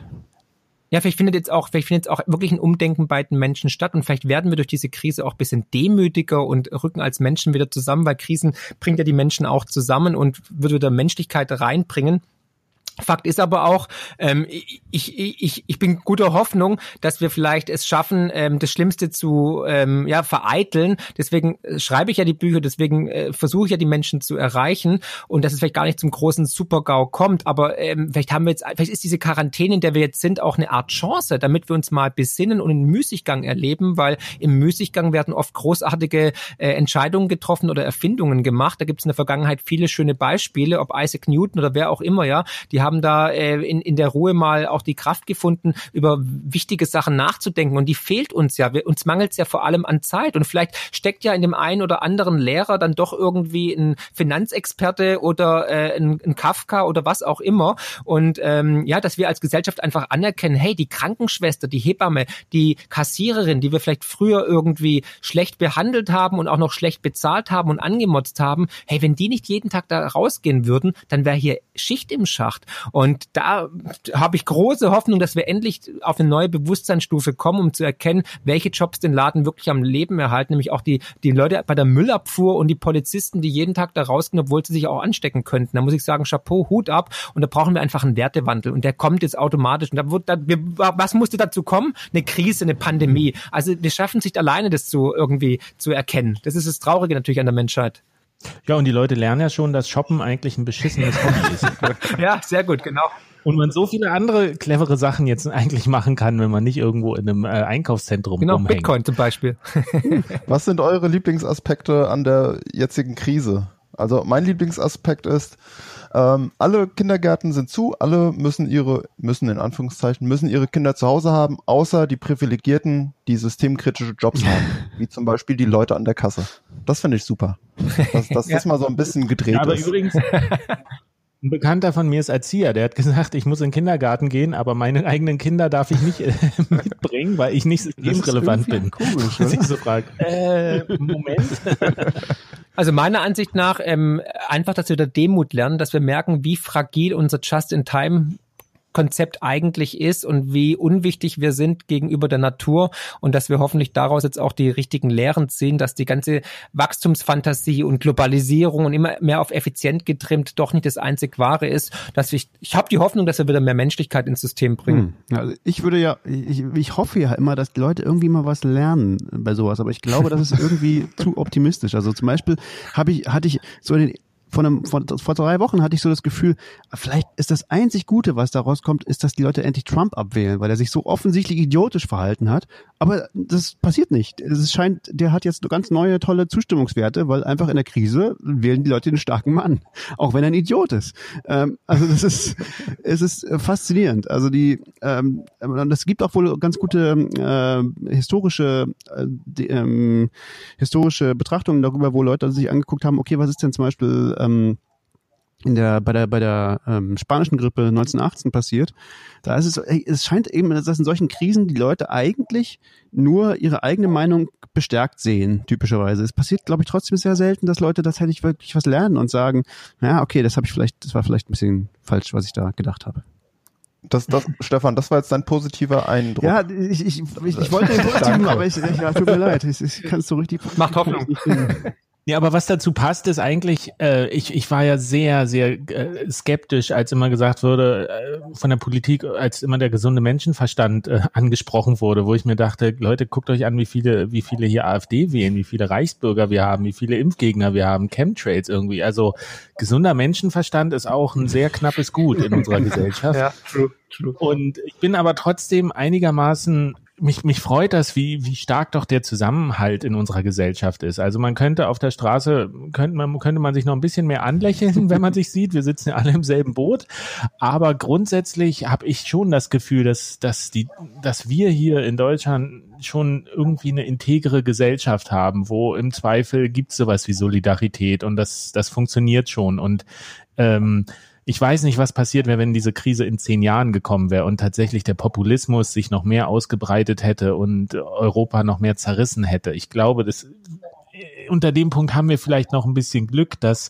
ja, vielleicht findet jetzt auch, vielleicht findet jetzt auch wirklich ein Umdenken bei den Menschen statt und vielleicht werden wir durch diese Krise auch bisschen demütiger und rücken als Menschen wieder zusammen, weil Krisen bringt ja die Menschen auch zusammen und würde wieder Menschlichkeit reinbringen. Fakt ist aber auch, ähm, ich, ich, ich bin guter Hoffnung, dass wir vielleicht es schaffen, ähm, das Schlimmste zu ähm, ja, vereiteln. Deswegen äh, schreibe ich ja die Bücher, deswegen äh, versuche ich ja die Menschen zu erreichen und dass es vielleicht gar nicht zum großen Supergau kommt. Aber ähm, vielleicht haben wir jetzt, vielleicht ist diese Quarantäne, in der wir jetzt sind, auch eine Art Chance, damit wir uns mal besinnen und einen Müßiggang erleben, weil im Müßiggang werden oft großartige äh, Entscheidungen getroffen oder Erfindungen gemacht. Da gibt es in der Vergangenheit viele schöne Beispiele, ob Isaac Newton oder wer auch immer, ja, die haben da äh, in, in der Ruhe mal auch die Kraft gefunden, über wichtige Sachen nachzudenken. Und die fehlt uns ja. Wir, uns mangelt es ja vor allem an Zeit. Und vielleicht steckt ja in dem einen oder anderen Lehrer dann doch irgendwie ein Finanzexperte oder äh, ein, ein Kafka oder was auch immer. Und ähm, ja, dass wir als Gesellschaft einfach anerkennen, hey, die Krankenschwester, die Hebamme, die Kassiererin, die wir vielleicht früher irgendwie schlecht behandelt haben und auch noch schlecht bezahlt haben und angemotzt haben, hey, wenn die nicht jeden Tag da rausgehen würden, dann wäre hier Schicht im Schacht. Und da habe ich große Hoffnung, dass wir endlich auf eine neue Bewusstseinsstufe kommen, um zu erkennen, welche Jobs den Laden wirklich am Leben erhalten, nämlich auch die, die Leute bei der Müllabfuhr und die Polizisten, die jeden Tag da rausgehen, obwohl sie sich auch anstecken könnten. Da muss ich sagen, Chapeau, Hut ab. Und da brauchen wir einfach einen Wertewandel. Und der kommt jetzt automatisch. Und da wird, da, was musste dazu kommen? Eine Krise, eine Pandemie. Also wir schaffen es nicht alleine, das zu irgendwie zu erkennen. Das ist das Traurige natürlich an der Menschheit. Ja, und die Leute lernen ja schon, dass Shoppen eigentlich ein beschissenes Hobby ist. ja, sehr gut, genau. Und man so viele andere clevere Sachen jetzt eigentlich machen kann, wenn man nicht irgendwo in einem äh, Einkaufszentrum Genau, rumhängt. Bitcoin zum Beispiel. Was sind eure Lieblingsaspekte an der jetzigen Krise? Also mein Lieblingsaspekt ist, ähm, alle Kindergärten sind zu, alle müssen ihre, müssen in Anführungszeichen, müssen ihre Kinder zu Hause haben, außer die Privilegierten, die systemkritische Jobs haben, wie zum Beispiel die Leute an der Kasse. Das finde ich super. Dass, dass ja. das mal so ein bisschen gedreht ja, aber ist. Übrigens, ein Bekannter von mir ist Erzieher, der hat gesagt, ich muss in den Kindergarten gehen, aber meine eigenen Kinder darf ich nicht äh, mitbringen, weil ich nicht systemrelevant bin. Komisch, oder? ich so frage, äh, Moment. Also meiner Ansicht nach ähm, einfach, dass wir da Demut lernen, dass wir merken, wie fragil unser Just-in-Time Konzept eigentlich ist und wie unwichtig wir sind gegenüber der Natur und dass wir hoffentlich daraus jetzt auch die richtigen Lehren ziehen, dass die ganze Wachstumsfantasie und Globalisierung und immer mehr auf effizient getrimmt doch nicht das einzig wahre ist, dass ich ich habe die Hoffnung, dass wir wieder mehr Menschlichkeit ins System bringen. Hm. Also ich würde ja ich, ich hoffe ja immer, dass die Leute irgendwie mal was lernen bei sowas, aber ich glaube, das ist irgendwie zu optimistisch. Also zum Beispiel habe ich hatte ich so in den vor, einem, vor, vor drei Wochen hatte ich so das Gefühl, vielleicht ist das einzig Gute, was daraus kommt, ist, dass die Leute endlich Trump abwählen, weil er sich so offensichtlich idiotisch verhalten hat. Aber das passiert nicht. Es scheint, der hat jetzt ganz neue, tolle Zustimmungswerte, weil einfach in der Krise wählen die Leute den starken Mann, auch wenn er ein Idiot ist. Ähm, also das ist, es ist faszinierend. Also die, ähm, das gibt auch wohl ganz gute äh, historische, äh, die, ähm, historische Betrachtungen darüber, wo Leute sich angeguckt haben, okay, was ist denn zum Beispiel ähm, in der bei der bei der ähm, spanischen Grippe 1918 passiert. Da ist es es scheint eben, dass in solchen Krisen die Leute eigentlich nur ihre eigene Meinung bestärkt sehen, typischerweise. Es passiert, glaube ich, trotzdem sehr selten, dass Leute das hätte ich wirklich was lernen und sagen, ja, okay, das habe ich vielleicht, das war vielleicht ein bisschen falsch, was ich da gedacht habe. Das, das, Stefan, das war jetzt dein positiver Eindruck. Ja, ich, ich, ich, ich wollte den positiven, aber ich, ich, ja, tut mir leid, ich, ich kann es so richtig. Macht Hoffnung. Ja, aber was dazu passt, ist eigentlich, äh, ich, ich war ja sehr, sehr äh, skeptisch, als immer gesagt wurde, äh, von der Politik, als immer der gesunde Menschenverstand äh, angesprochen wurde, wo ich mir dachte, Leute, guckt euch an, wie viele, wie viele hier AfD wählen, wie viele Reichsbürger wir haben, wie viele Impfgegner wir haben, Chemtrails irgendwie. Also gesunder Menschenverstand ist auch ein sehr knappes Gut in unserer Gesellschaft. Ja, true, true. Und ich bin aber trotzdem einigermaßen mich, mich freut das, wie, wie stark doch der Zusammenhalt in unserer Gesellschaft ist. Also man könnte auf der Straße, könnte man, könnte man sich noch ein bisschen mehr anlächeln, wenn man sich sieht. Wir sitzen ja alle im selben Boot. Aber grundsätzlich habe ich schon das Gefühl, dass, dass, die, dass wir hier in Deutschland schon irgendwie eine integere Gesellschaft haben, wo im Zweifel gibt es sowas wie Solidarität und das, das funktioniert schon. Und ähm, ich weiß nicht, was passiert wäre, wenn diese Krise in zehn Jahren gekommen wäre und tatsächlich der Populismus sich noch mehr ausgebreitet hätte und Europa noch mehr zerrissen hätte. Ich glaube, das, unter dem Punkt haben wir vielleicht noch ein bisschen Glück, dass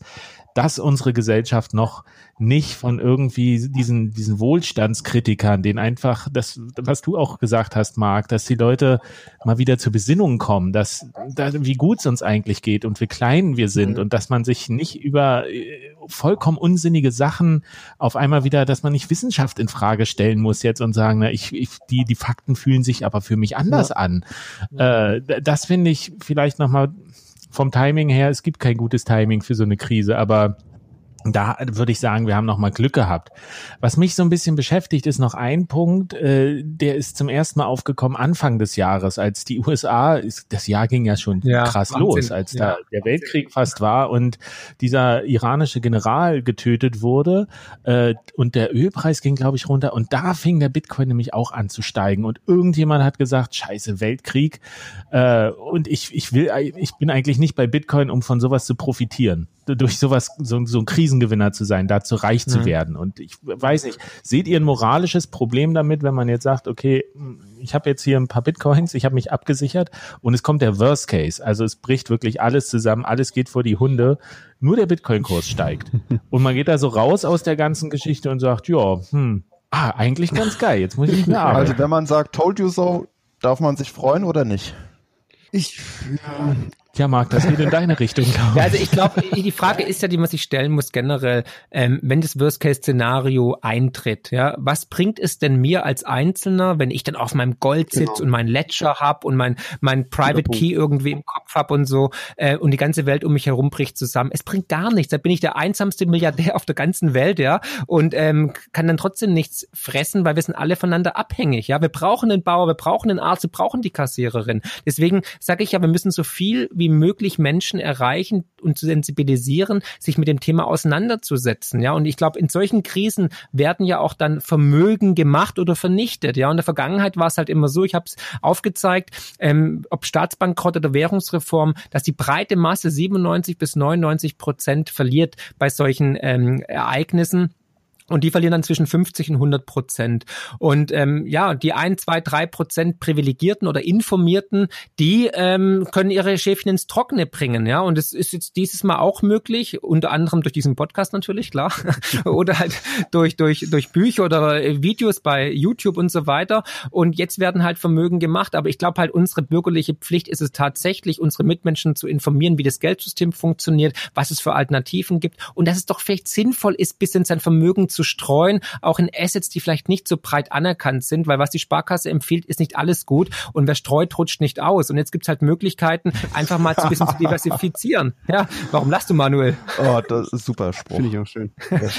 dass unsere Gesellschaft noch nicht von irgendwie diesen, diesen Wohlstandskritikern, den einfach, das, was du auch gesagt hast, Marc, dass die Leute mal wieder zur Besinnung kommen, dass, dass wie gut es uns eigentlich geht und wie klein wir sind mhm. und dass man sich nicht über äh, vollkommen unsinnige Sachen auf einmal wieder, dass man nicht Wissenschaft in Frage stellen muss jetzt und sagen, na, ich, ich die, die Fakten fühlen sich aber für mich anders ja. an. Äh, das finde ich vielleicht nochmal vom Timing her, es gibt kein gutes Timing für so eine Krise, aber da würde ich sagen, wir haben noch mal Glück gehabt. Was mich so ein bisschen beschäftigt, ist noch ein Punkt, äh, der ist zum ersten Mal aufgekommen Anfang des Jahres, als die USA, ist, das Jahr ging ja schon ja, krass Wahnsinn. los, als ja. da der Weltkrieg fast war und dieser iranische General getötet wurde äh, und der Ölpreis ging, glaube ich, runter und da fing der Bitcoin nämlich auch an zu steigen und irgendjemand hat gesagt, scheiße, Weltkrieg äh, und ich, ich will, ich bin eigentlich nicht bei Bitcoin, um von sowas zu profitieren durch sowas, so, so ein Krisengewinner zu sein, dazu reich zu mhm. werden. Und ich weiß nicht, seht ihr ein moralisches Problem damit, wenn man jetzt sagt, okay, ich habe jetzt hier ein paar Bitcoins, ich habe mich abgesichert und es kommt der Worst Case. Also es bricht wirklich alles zusammen, alles geht vor die Hunde, nur der Bitcoin-Kurs steigt. Und man geht da so raus aus der ganzen Geschichte und sagt, ja, hm, ah, eigentlich ganz geil, jetzt muss ich nicht mehr arbeiten. Also wenn man sagt, told you so, darf man sich freuen oder nicht? Ich, ja, ja, Marc, das geht in deine Richtung. Ja, also ich glaube, die Frage ist ja, die man sich stellen muss generell, ähm, wenn das Worst-Case-Szenario eintritt, ja, was bringt es denn mir als Einzelner, wenn ich dann auf meinem Gold sitze genau. und mein Ledger hab und mein, mein Private Key irgendwie im Kopf hab und so äh, und die ganze Welt um mich herum bricht zusammen. Es bringt gar nichts. Da bin ich der einsamste Milliardär auf der ganzen Welt, ja, und ähm, kann dann trotzdem nichts fressen, weil wir sind alle voneinander abhängig, ja. Wir brauchen den Bauer, wir brauchen den Arzt, wir brauchen die Kassiererin. Deswegen sage ich ja, wir müssen so viel wie wie möglich Menschen erreichen und zu sensibilisieren, sich mit dem Thema auseinanderzusetzen. Ja, und ich glaube, in solchen Krisen werden ja auch dann Vermögen gemacht oder vernichtet. Ja, in der Vergangenheit war es halt immer so, ich habe es aufgezeigt, ähm, ob Staatsbankrott oder Währungsreform, dass die breite Masse 97 bis 99 Prozent verliert bei solchen ähm, Ereignissen. Und die verlieren dann zwischen 50 und 100 Prozent. Und ähm, ja, die ein, zwei, drei Prozent Privilegierten oder Informierten, die ähm, können ihre Schäfchen ins Trockene bringen. Ja, und es ist jetzt dieses Mal auch möglich, unter anderem durch diesen Podcast natürlich, klar, oder halt durch durch durch Bücher oder Videos bei YouTube und so weiter. Und jetzt werden halt Vermögen gemacht. Aber ich glaube halt, unsere bürgerliche Pflicht ist es tatsächlich, unsere Mitmenschen zu informieren, wie das Geldsystem funktioniert, was es für Alternativen gibt und dass es doch vielleicht sinnvoll ist, bis in sein Vermögen zu streuen, auch in Assets, die vielleicht nicht so breit anerkannt sind, weil was die Sparkasse empfiehlt, ist nicht alles gut und wer streut, rutscht nicht aus. Und jetzt gibt's halt Möglichkeiten, einfach mal ein bisschen zu diversifizieren. Ja, warum lachst du, Manuel? Oh, das ist super Spruch. Finde ich auch schön.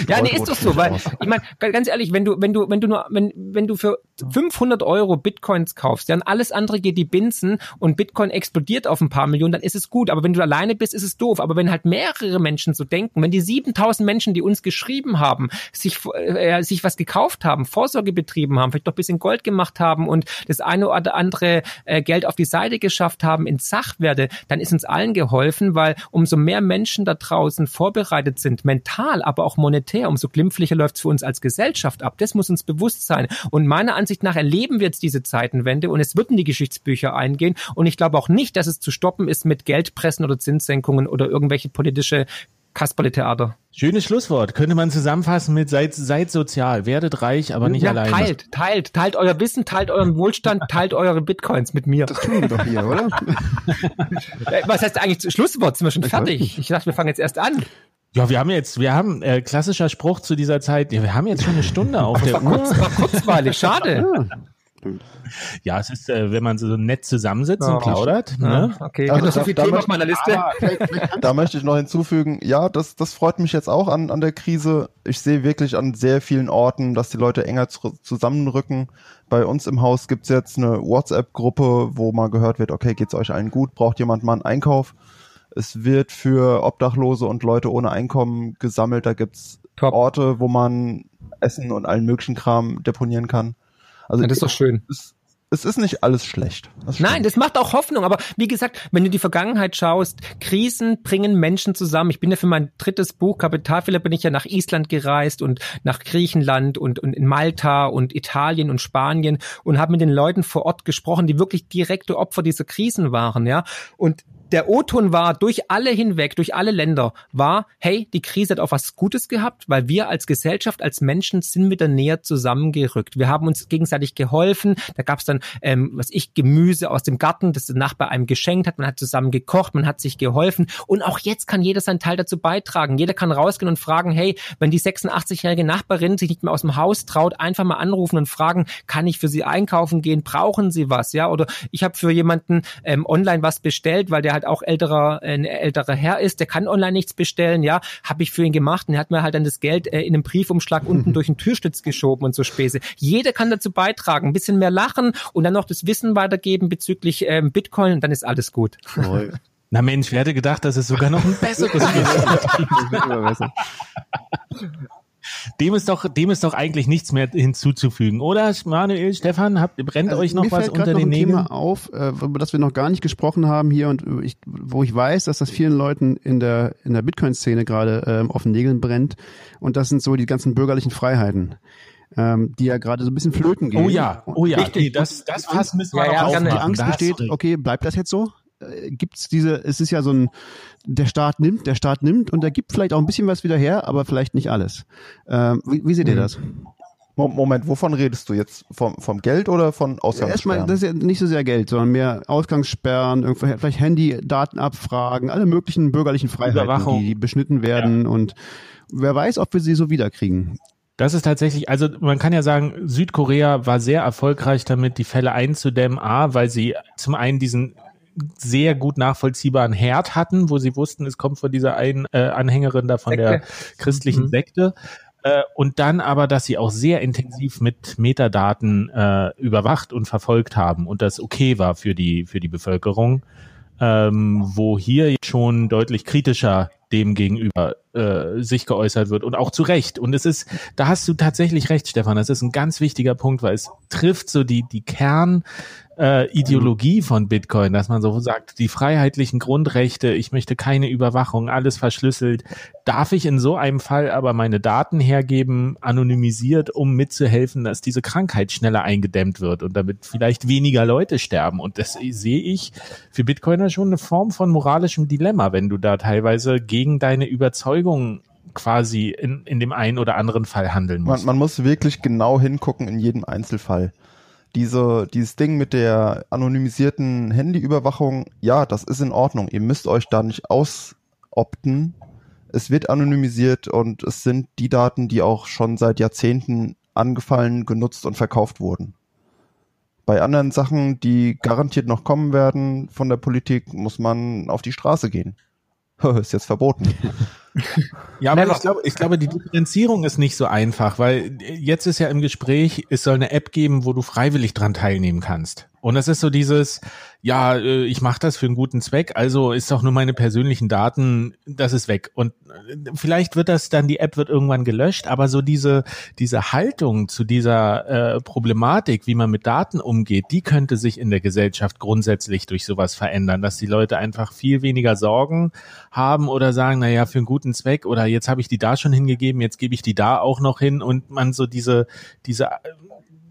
Ja, nee, ist doch so, weil ich meine, ganz ehrlich, wenn du, wenn du, wenn du nur, wenn, wenn du für 500 Euro Bitcoins kaufst, dann alles andere geht die Binsen und Bitcoin explodiert auf ein paar Millionen, dann ist es gut. Aber wenn du alleine bist, ist es doof. Aber wenn halt mehrere Menschen so denken, wenn die 7000 Menschen, die uns geschrieben haben, sich, äh, sich was gekauft haben, Vorsorge betrieben haben, vielleicht doch ein bisschen Gold gemacht haben und das eine oder andere äh, Geld auf die Seite geschafft haben in Sachwerte, dann ist uns allen geholfen, weil umso mehr Menschen da draußen vorbereitet sind, mental, aber auch monetär, umso glimpflicher läuft es für uns als Gesellschaft ab. Das muss uns bewusst sein. Und meiner Ansicht nach erleben wir jetzt diese Zeitenwende und es wird in die Geschichtsbücher eingehen. Und ich glaube auch nicht, dass es zu stoppen ist mit Geldpressen oder Zinssenkungen oder irgendwelche politische Kasperle-Theater. Schönes Schlusswort. Könnte man zusammenfassen mit seid, seid sozial, werdet reich, aber nicht ja, alleine. Teilt, teilt, teilt euer Wissen, teilt euren Wohlstand, teilt eure Bitcoins mit mir. Das tun wir doch hier, oder? Äh, was heißt eigentlich Schlusswort? Sind wir schon fertig? Ich dachte, wir fangen jetzt erst an. Ja, wir haben jetzt, wir haben äh, klassischer Spruch zu dieser Zeit. Ja, wir haben jetzt schon eine Stunde auf der Uhr. Kurz, war kurzweilig, schade. Ja. Ja, es ist, äh, wenn man so nett zusammensitzt oh, und plaudert. Ja, ne? Okay, also, so viel Themen auf meiner Liste. da möchte ich noch hinzufügen, ja, das, das freut mich jetzt auch an, an der Krise. Ich sehe wirklich an sehr vielen Orten, dass die Leute enger zu, zusammenrücken. Bei uns im Haus gibt's jetzt eine WhatsApp-Gruppe, wo mal gehört wird, okay, geht's euch allen gut? Braucht jemand mal einen Einkauf? Es wird für Obdachlose und Leute ohne Einkommen gesammelt. Da gibt's Top. Orte, wo man Essen und allen möglichen Kram deponieren kann. Also ja, das ist doch schön. Es, es ist nicht alles schlecht. Das Nein, das macht auch Hoffnung. Aber wie gesagt, wenn du die Vergangenheit schaust, Krisen bringen Menschen zusammen. Ich bin ja für mein drittes Buch Kapitalfehler bin ich ja nach Island gereist und nach Griechenland und, und in Malta und Italien und Spanien und habe mit den Leuten vor Ort gesprochen, die wirklich direkte Opfer dieser Krisen waren, ja. Und der O-Ton war durch alle hinweg, durch alle Länder, war, hey, die Krise hat auch was Gutes gehabt, weil wir als Gesellschaft, als Menschen sind wieder näher zusammengerückt. Wir haben uns gegenseitig geholfen. Da gab es dann, ähm, was ich, Gemüse aus dem Garten, das der Nachbar einem geschenkt hat. Man hat zusammen gekocht, man hat sich geholfen. Und auch jetzt kann jeder seinen Teil dazu beitragen. Jeder kann rausgehen und fragen, hey, wenn die 86-jährige Nachbarin sich nicht mehr aus dem Haus traut, einfach mal anrufen und fragen, kann ich für sie einkaufen gehen? Brauchen sie was? Ja, oder ich habe für jemanden ähm, online was bestellt, weil der halt auch älterer, äh, ein älterer Herr ist, der kann online nichts bestellen, ja, habe ich für ihn gemacht und er hat mir halt dann das Geld äh, in einem Briefumschlag unten durch den Türstütz geschoben und so Späße. Jeder kann dazu beitragen, ein bisschen mehr lachen und dann noch das Wissen weitergeben bezüglich ähm, Bitcoin und dann ist alles gut. Na Mensch, wer hätte gedacht, dass es sogar noch ein besseres gibt. Dem ist doch, dem ist doch eigentlich nichts mehr hinzuzufügen, oder? Manuel, Stefan, habt, brennt also euch noch was unter den Nägeln? Thema auf, äh, über das wir noch gar nicht gesprochen haben hier und ich, wo ich weiß, dass das vielen Leuten in der, in der Bitcoin-Szene gerade ähm, auf den Nägeln brennt. Und das sind so die ganzen bürgerlichen Freiheiten. Ähm, die ja gerade so ein bisschen flöten gehen. Oh ja, oh ja, Richtig. Das, das müssen wir ja, ja, Die Angst besteht, okay, bleibt das jetzt so? Äh, gibt's diese, es ist ja so ein, der Staat nimmt, der Staat nimmt und der gibt vielleicht auch ein bisschen was wieder her, aber vielleicht nicht alles. Ähm, wie, wie seht ihr mhm. das? Moment, wovon redest du jetzt? Vom, vom Geld oder von Ausgangssperren? Erstmal, das ist ja nicht so sehr Geld, sondern mehr Ausgangssperren, vielleicht Handy-Datenabfragen, alle möglichen bürgerlichen Freiheiten, die beschnitten werden ja. und wer weiß, ob wir sie so wiederkriegen. Das ist tatsächlich, also man kann ja sagen, Südkorea war sehr erfolgreich damit, die Fälle einzudämmen, A, weil sie zum einen diesen sehr gut nachvollziehbaren Herd hatten, wo sie wussten, es kommt von dieser einen äh, Anhängerin da von Sekte. der christlichen mhm. Sekte. Äh, und dann aber, dass sie auch sehr intensiv mit Metadaten äh, überwacht und verfolgt haben und das okay war für die, für die Bevölkerung. Ähm, wo hier schon deutlich kritischer dem gegenüber äh, sich geäußert wird und auch zu Recht. Und es ist, da hast du tatsächlich recht, Stefan. Das ist ein ganz wichtiger Punkt, weil es trifft so die die Kern äh, Ideologie von Bitcoin, dass man so sagt, die freiheitlichen Grundrechte, ich möchte keine Überwachung, alles verschlüsselt. Darf ich in so einem Fall aber meine Daten hergeben, anonymisiert, um mitzuhelfen, dass diese Krankheit schneller eingedämmt wird und damit vielleicht weniger Leute sterben? Und das sehe ich für Bitcoiner schon eine Form von moralischem Dilemma, wenn du da teilweise gegen deine Überzeugung quasi in, in dem einen oder anderen Fall handeln musst. Man, man muss wirklich genau hingucken in jedem Einzelfall diese, dieses Ding mit der anonymisierten Handyüberwachung, ja, das ist in Ordnung. Ihr müsst euch da nicht ausopten. Es wird anonymisiert und es sind die Daten, die auch schon seit Jahrzehnten angefallen, genutzt und verkauft wurden. Bei anderen Sachen, die garantiert noch kommen werden von der Politik, muss man auf die Straße gehen. ist jetzt verboten. Ja, aber ich glaube, ich glaube, die Differenzierung ist nicht so einfach, weil jetzt ist ja im Gespräch, es soll eine App geben, wo du freiwillig dran teilnehmen kannst. Und das ist so dieses, ja, äh, ich mache das für einen guten Zweck, also ist doch nur meine persönlichen Daten, das ist weg. Und äh, vielleicht wird das dann, die App wird irgendwann gelöscht, aber so diese, diese Haltung zu dieser äh, Problematik, wie man mit Daten umgeht, die könnte sich in der Gesellschaft grundsätzlich durch sowas verändern, dass die Leute einfach viel weniger Sorgen haben oder sagen, na ja, für einen guten Zweck oder jetzt habe ich die da schon hingegeben, jetzt gebe ich die da auch noch hin und man so diese, diese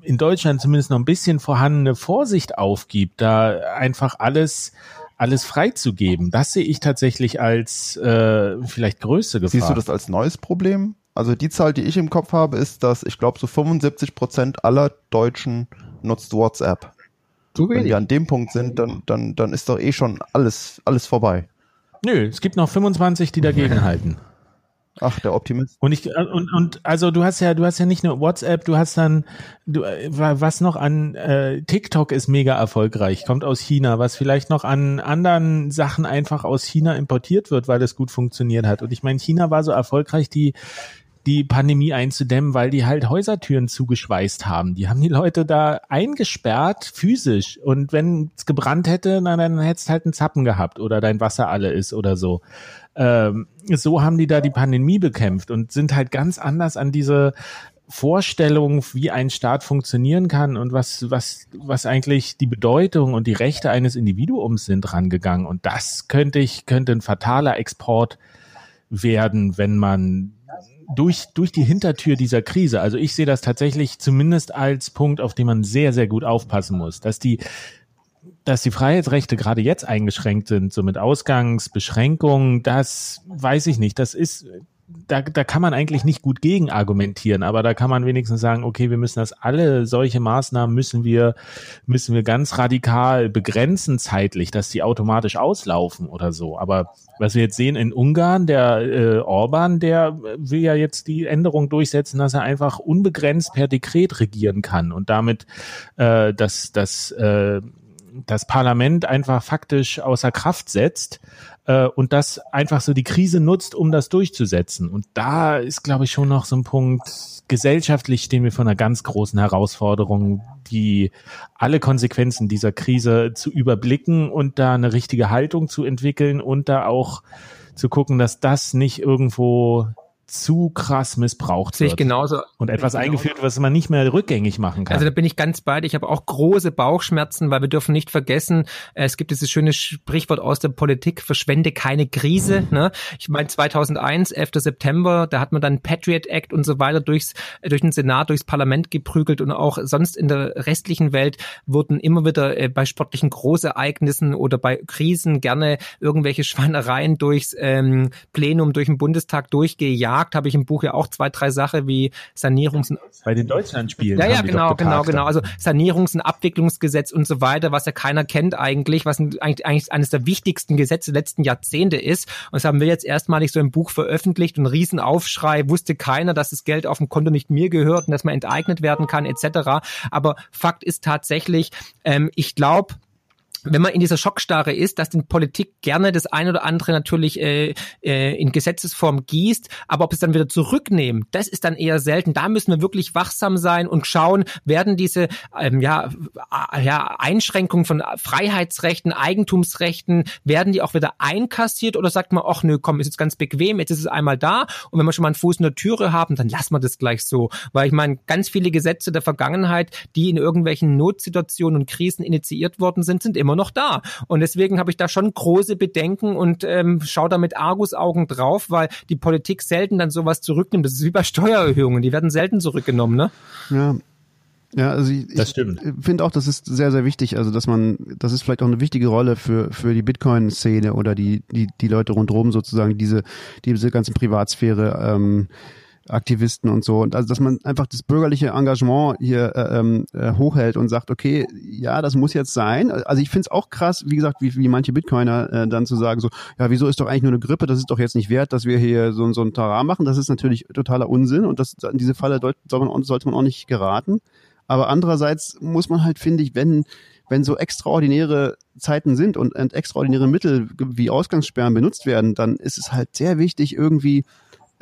in Deutschland zumindest noch ein bisschen vorhandene Vorsicht aufgibt, da einfach alles alles freizugeben. Das sehe ich tatsächlich als äh, vielleicht größte Gefahr. Siehst du das als neues Problem? Also die Zahl, die ich im Kopf habe, ist, dass ich glaube, so 75 Prozent aller Deutschen nutzt WhatsApp. So Wenn wir an dem Punkt sind, dann, dann, dann ist doch eh schon alles, alles vorbei. Nö, es gibt noch 25, die dagegen halten. Ach, der Optimist. Und ich und und also du hast ja du hast ja nicht nur WhatsApp, du hast dann du was noch an äh, TikTok ist mega erfolgreich, kommt aus China, was vielleicht noch an anderen Sachen einfach aus China importiert wird, weil das gut funktioniert hat. Und ich meine, China war so erfolgreich, die die Pandemie einzudämmen, weil die halt Häusertüren zugeschweißt haben. Die haben die Leute da eingesperrt, physisch. Und wenn es gebrannt hätte, na, dann hättest halt einen Zappen gehabt oder dein Wasser alle ist oder so ähm, so haben die da die Pandemie bekämpft und sind halt ganz anders an diese Vorstellung, wie ein Staat funktionieren kann und was, was, was eigentlich die Bedeutung und die Rechte eines Individuums sind rangegangen. Und das könnte ich, könnte ein fataler Export werden, wenn man durch, durch die Hintertür dieser Krise, also ich sehe das tatsächlich zumindest als Punkt, auf den man sehr, sehr gut aufpassen muss, dass die, dass die Freiheitsrechte gerade jetzt eingeschränkt sind, so mit Ausgangsbeschränkungen, das weiß ich nicht. Das ist, da, da kann man eigentlich nicht gut gegen argumentieren, aber da kann man wenigstens sagen, okay, wir müssen das alle solche Maßnahmen müssen wir, müssen wir ganz radikal begrenzen zeitlich, dass die automatisch auslaufen oder so. Aber was wir jetzt sehen in Ungarn, der äh, Orban, der will ja jetzt die Änderung durchsetzen, dass er einfach unbegrenzt per Dekret regieren kann und damit äh, das, das äh, das Parlament einfach faktisch außer Kraft setzt äh, und das einfach so die Krise nutzt, um das durchzusetzen. Und da ist, glaube ich, schon noch so ein Punkt, gesellschaftlich stehen wir vor einer ganz großen Herausforderung, die alle Konsequenzen dieser Krise zu überblicken und da eine richtige Haltung zu entwickeln und da auch zu gucken, dass das nicht irgendwo zu krass missbraucht Sehe ich genauso. Und etwas eingeführt, was man nicht mehr rückgängig machen kann. Also da bin ich ganz bei dir. Ich habe auch große Bauchschmerzen, weil wir dürfen nicht vergessen, es gibt dieses schöne Sprichwort aus der Politik, verschwende keine Krise. Ne? Ich meine 2001, 11. September, da hat man dann Patriot Act und so weiter durchs, durch den Senat, durchs Parlament geprügelt und auch sonst in der restlichen Welt wurden immer wieder äh, bei sportlichen Großereignissen oder bei Krisen gerne irgendwelche Schweinereien durchs ähm, Plenum, durch den Bundestag durchgejagt Markt habe ich im Buch ja auch zwei, drei Sachen wie Sanierungs- bei den Deutschlandspielen. Ja, ja, genau, genau, genau. Also Sanierungs- und Abwicklungsgesetz und so weiter, was ja keiner kennt eigentlich, was eigentlich, eigentlich eines der wichtigsten Gesetze der letzten Jahrzehnte ist. Und das haben wir jetzt erstmalig so im Buch veröffentlicht und Riesenaufschrei, wusste keiner, dass das Geld auf dem Konto nicht mir gehört und dass man enteignet werden kann, etc. Aber Fakt ist tatsächlich, ähm, ich glaube, wenn man in dieser Schockstarre ist, dass die Politik gerne das eine oder andere natürlich äh, äh, in Gesetzesform gießt, aber ob es dann wieder zurücknehmen, das ist dann eher selten. Da müssen wir wirklich wachsam sein und schauen, werden diese ähm, ja, ja, Einschränkungen von Freiheitsrechten, Eigentumsrechten, werden die auch wieder einkassiert oder sagt man, ach nö, komm, ist jetzt ganz bequem, jetzt ist es einmal da und wenn wir schon mal einen Fuß in der Türe haben, dann lassen wir das gleich so. Weil ich meine, ganz viele Gesetze der Vergangenheit, die in irgendwelchen Notsituationen und Krisen initiiert worden sind, sind immer immer noch da. Und deswegen habe ich da schon große Bedenken und ähm, schaue da mit Argusaugen drauf, weil die Politik selten dann sowas zurücknimmt. Das ist wie bei Steuererhöhungen, die werden selten zurückgenommen, ne? Ja, ja, also ich, ich finde auch, das ist sehr, sehr wichtig. Also, dass man, das ist vielleicht auch eine wichtige Rolle für, für die Bitcoin-Szene oder die, die, die Leute rundherum sozusagen, diese, diese ganze Privatsphäre ähm, Aktivisten und so. Und also, dass man einfach das bürgerliche Engagement hier äh, ähm, äh, hochhält und sagt, okay, ja, das muss jetzt sein. Also ich finde es auch krass, wie gesagt, wie, wie manche Bitcoiner äh, dann zu sagen, so, ja, wieso ist doch eigentlich nur eine Grippe, das ist doch jetzt nicht wert, dass wir hier so, so ein Tara machen. Das ist natürlich totaler Unsinn und das, in diese Falle soll man, sollte man auch nicht geraten. Aber andererseits muss man halt, finde ich, wenn, wenn so extraordinäre Zeiten sind und, und extraordinäre Mittel wie Ausgangssperren benutzt werden, dann ist es halt sehr wichtig, irgendwie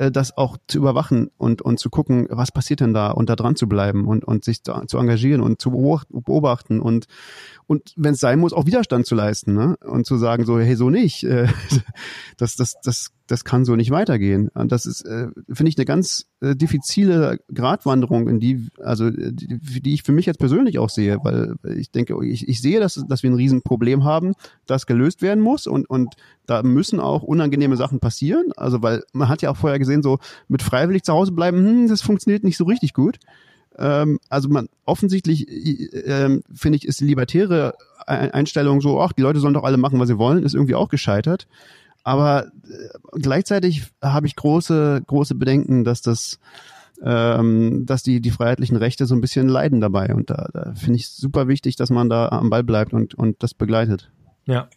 äh, das auch zu überwachen und, und zu gucken, was passiert denn da und da dran zu bleiben und, und sich zu, zu engagieren und zu beobachten und, und wenn es sein muss, auch Widerstand zu leisten ne? und zu sagen so, hey, so nicht, äh, das, das, das, das kann so nicht weitergehen. Und das ist, äh, finde ich, eine ganz äh, diffizile Gratwanderung, in die, also die, die ich für mich jetzt persönlich auch sehe, weil ich denke, ich, ich sehe, dass, dass wir ein Riesenproblem haben, das gelöst werden muss und, und da müssen auch unangenehme Sachen passieren. Also weil man hat ja auch vorher gesehen, so mit freiwillig zu Hause bleiben, hm, das funktioniert nicht so richtig gut. Ähm, also man offensichtlich äh, finde ich, ist die libertäre Einstellung so, ach, die Leute sollen doch alle machen, was sie wollen, ist irgendwie auch gescheitert. Aber äh, gleichzeitig habe ich große, große Bedenken, dass das ähm, dass die, die freiheitlichen Rechte so ein bisschen leiden dabei. Und da, da finde ich super wichtig, dass man da am Ball bleibt und, und das begleitet. Ja.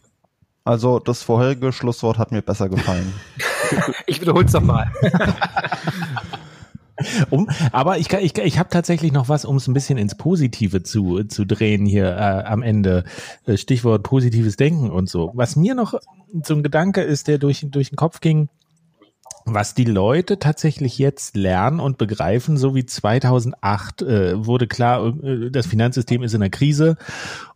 Also das vorherige Schlusswort hat mir besser gefallen. ich wiederhole es nochmal. Um, aber ich, ich, ich habe tatsächlich noch was, um es ein bisschen ins Positive zu, zu drehen hier äh, am Ende. Äh, Stichwort positives Denken und so. Was mir noch so ein Gedanke ist, der durch, durch den Kopf ging, was die Leute tatsächlich jetzt lernen und begreifen, so wie 2008 äh, wurde klar, äh, das Finanzsystem ist in der Krise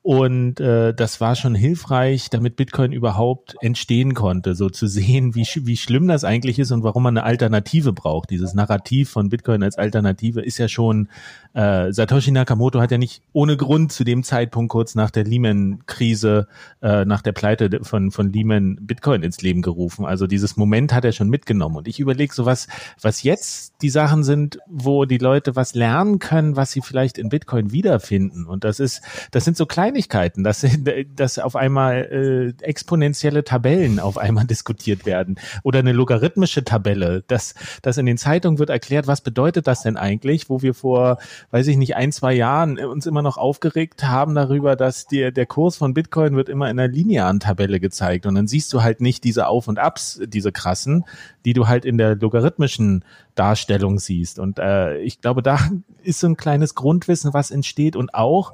und äh, das war schon hilfreich, damit Bitcoin überhaupt entstehen konnte, so zu sehen, wie, wie schlimm das eigentlich ist und warum man eine Alternative braucht. Dieses Narrativ von Bitcoin als Alternative ist ja schon, äh, Satoshi Nakamoto hat ja nicht ohne Grund zu dem Zeitpunkt kurz nach der Lehman-Krise, äh, nach der Pleite von, von Lehman Bitcoin ins Leben gerufen. Also dieses Moment hat er schon mitgenommen. Und ich überlege so was, was jetzt die Sachen sind, wo die Leute was lernen können, was sie vielleicht in Bitcoin wiederfinden. Und das ist, das sind so kleine Kleinigkeiten, dass, dass auf einmal äh, exponentielle Tabellen auf einmal diskutiert werden oder eine logarithmische Tabelle, dass, dass in den Zeitungen wird erklärt, was bedeutet das denn eigentlich, wo wir vor, weiß ich nicht, ein, zwei Jahren uns immer noch aufgeregt haben darüber, dass der, der Kurs von Bitcoin wird immer in einer linearen Tabelle gezeigt. Und dann siehst du halt nicht diese Auf und Abs, diese krassen, die du halt in der logarithmischen Darstellung siehst. Und äh, ich glaube, da ist so ein kleines Grundwissen, was entsteht und auch,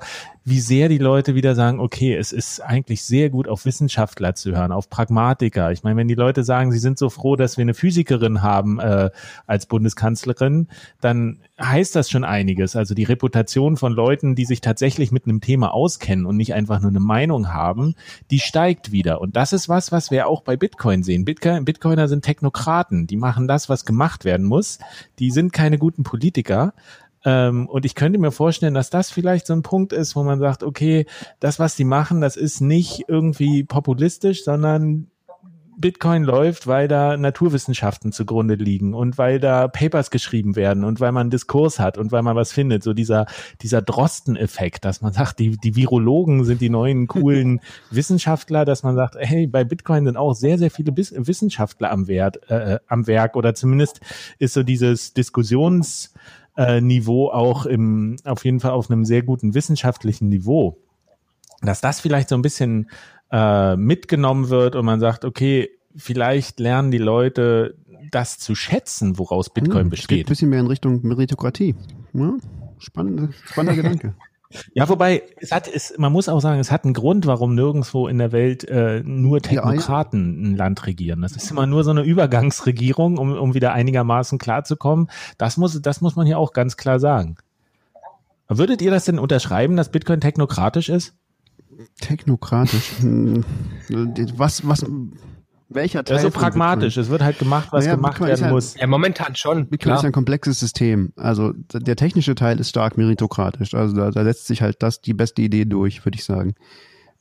wie sehr die Leute wieder sagen, okay, es ist eigentlich sehr gut, auf Wissenschaftler zu hören, auf Pragmatiker. Ich meine, wenn die Leute sagen, sie sind so froh, dass wir eine Physikerin haben äh, als Bundeskanzlerin, dann heißt das schon einiges. Also die Reputation von Leuten, die sich tatsächlich mit einem Thema auskennen und nicht einfach nur eine Meinung haben, die steigt wieder. Und das ist was, was wir auch bei Bitcoin sehen. Bitcoin, Bitcoiner sind Technokraten, die machen das, was gemacht werden muss. Die sind keine guten Politiker, ähm, und ich könnte mir vorstellen, dass das vielleicht so ein Punkt ist, wo man sagt, okay, das, was die machen, das ist nicht irgendwie populistisch, sondern Bitcoin läuft, weil da Naturwissenschaften zugrunde liegen und weil da Papers geschrieben werden und weil man Diskurs hat und weil man was findet. So dieser, dieser Drosten-Effekt, dass man sagt, die, die Virologen sind die neuen coolen Wissenschaftler, dass man sagt, hey, bei Bitcoin sind auch sehr, sehr viele Wissenschaftler am Wert, äh, am Werk oder zumindest ist so dieses Diskussions, äh, Niveau auch im, auf jeden Fall auf einem sehr guten wissenschaftlichen Niveau. Dass das vielleicht so ein bisschen äh, mitgenommen wird und man sagt, okay, vielleicht lernen die Leute das zu schätzen, woraus Bitcoin hm, besteht. Ein bisschen mehr in Richtung Meritokratie. Ja, spannender, spannender Gedanke. Ja, wobei es hat, es, man muss auch sagen, es hat einen Grund, warum nirgendwo in der Welt äh, nur Technokraten ein Land regieren. Das ist immer nur so eine Übergangsregierung, um, um wieder einigermaßen klarzukommen. Das muss, das muss man hier auch ganz klar sagen. Würdet ihr das denn unterschreiben, dass Bitcoin technokratisch ist? Technokratisch. Hm, was, was, welcher Teil? Ja, so pragmatisch. Es wird halt gemacht, was naja, gemacht werden halt, muss. Ja, momentan schon. Bitcoin klar. ist ein komplexes System. Also der technische Teil ist stark meritokratisch. Also da, da setzt sich halt das die beste Idee durch, würde ich sagen.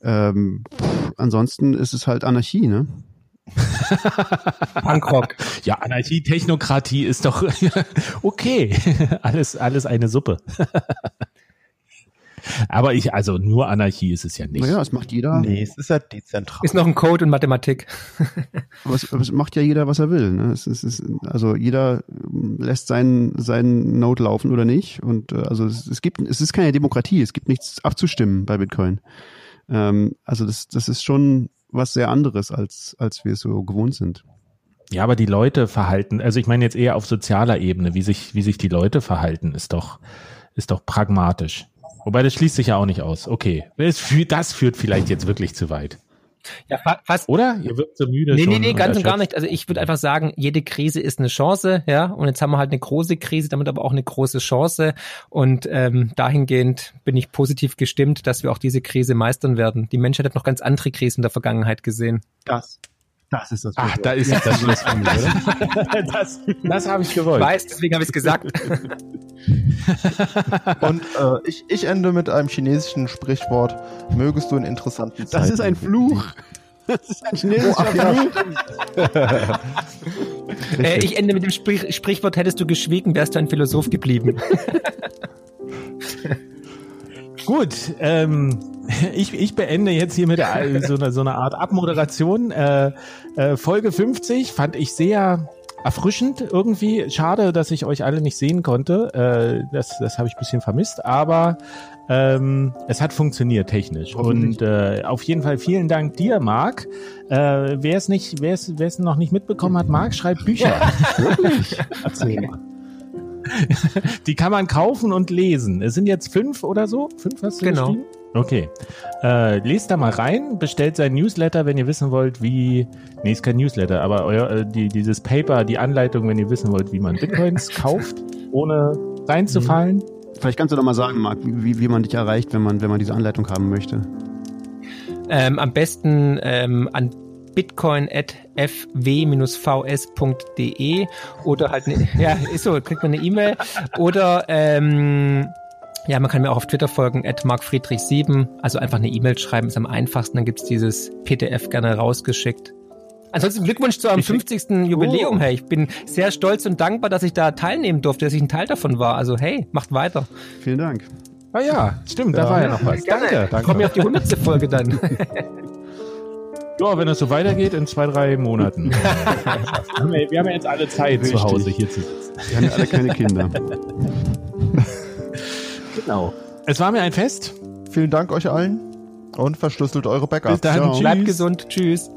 Ähm, pff, ansonsten ist es halt Anarchie, ne? Punkrock. Ja, Anarchie, Technokratie ist doch okay. alles, alles eine Suppe. Aber ich, also nur Anarchie ist es ja nicht. Naja, es macht jeder. Nee, es ist ja dezentral. Ist noch ein Code in Mathematik. aber, es, aber es macht ja jeder, was er will. Ne? Es, es ist, also jeder lässt seinen, seinen Node laufen oder nicht. Und äh, also es, es gibt, es ist keine Demokratie, es gibt nichts abzustimmen bei Bitcoin. Ähm, also das, das ist schon was sehr anderes, als, als wir so gewohnt sind. Ja, aber die Leute verhalten, also ich meine jetzt eher auf sozialer Ebene, wie sich, wie sich die Leute verhalten, ist doch, ist doch pragmatisch. Wobei das schließt sich ja auch nicht aus. Okay. Das führt, das führt vielleicht jetzt wirklich zu weit. Ja, fa fast. Oder? Ihr wirkt so müde. Nee, schon nee, nee, und ganz und gar nicht. Also ich würde einfach sagen, jede Krise ist eine Chance, ja. Und jetzt haben wir halt eine große Krise, damit aber auch eine große Chance. Und ähm, dahingehend bin ich positiv gestimmt, dass wir auch diese Krise meistern werden. Die Menschheit hat noch ganz andere Krisen in der Vergangenheit gesehen. Das, das ist das. Ach, Schlusswort. da ist das Schlusswort, oder? das das habe ich gewollt. Ich weiß, deswegen habe ich es gesagt. Und äh, ich, ich ende mit einem chinesischen Sprichwort. Mögest du in interessanten Zeiten. Das ist ein Fluch. Das ist ein chinesischer Fluch. äh, ich ende mit dem Sprich Sprichwort, hättest du geschwiegen, wärst du ein Philosoph geblieben. Gut, ähm, ich, ich beende jetzt hier mit der, so, einer, so einer Art Abmoderation. Äh, äh, Folge 50 fand ich sehr erfrischend irgendwie. Schade, dass ich euch alle nicht sehen konnte. Äh, das das habe ich ein bisschen vermisst, aber ähm, es hat funktioniert technisch. Und äh, auf jeden Fall vielen Dank dir, Marc. Äh, wer es nicht, wer es, noch nicht mitbekommen hat, Marc schreibt Bücher. Erzähl mal. Die kann man kaufen und lesen. Es sind jetzt fünf oder so. Fünf hast du Genau. geschrieben? Okay. Äh, lest da mal rein, bestellt sein Newsletter, wenn ihr wissen wollt, wie. Nee, ist kein Newsletter, aber euer, äh, die, dieses Paper, die Anleitung, wenn ihr wissen wollt, wie man Bitcoins kauft, ohne reinzufallen. Vielleicht kannst du doch mal sagen, Marc, wie, wie man dich erreicht, wenn man, wenn man diese Anleitung haben möchte. Ähm, am besten ähm, an bitcoin.fw-vs.de oder halt, ne, ja, ist so, kriegt man eine E-Mail oder ähm, ja, man kann mir auch auf Twitter folgen, at markfriedrich7, also einfach eine E-Mail schreiben, ist am einfachsten, dann gibt's dieses PDF gerne rausgeschickt. Ansonsten Glückwunsch zu eurem 50. Jubiläum, hey. Ich bin sehr stolz und dankbar, dass ich da teilnehmen durfte, dass ich ein Teil davon war. Also hey, macht weiter. Vielen Dank. Ah ja, stimmt, da war ja noch was. Danke, Ich komme mir auf die 100. Folge dann. Ja, wenn das so weitergeht, in zwei, drei Monaten. wir, haben ja, wir haben ja jetzt alle Zeit Richtig. zu Hause hier zu sitzen. Wir haben ja alle keine Kinder. Genau. Es war mir ein Fest. Vielen Dank euch allen und verschlüsselt eure Backups. Bis dann. Ciao. Bleibt gesund. Tschüss.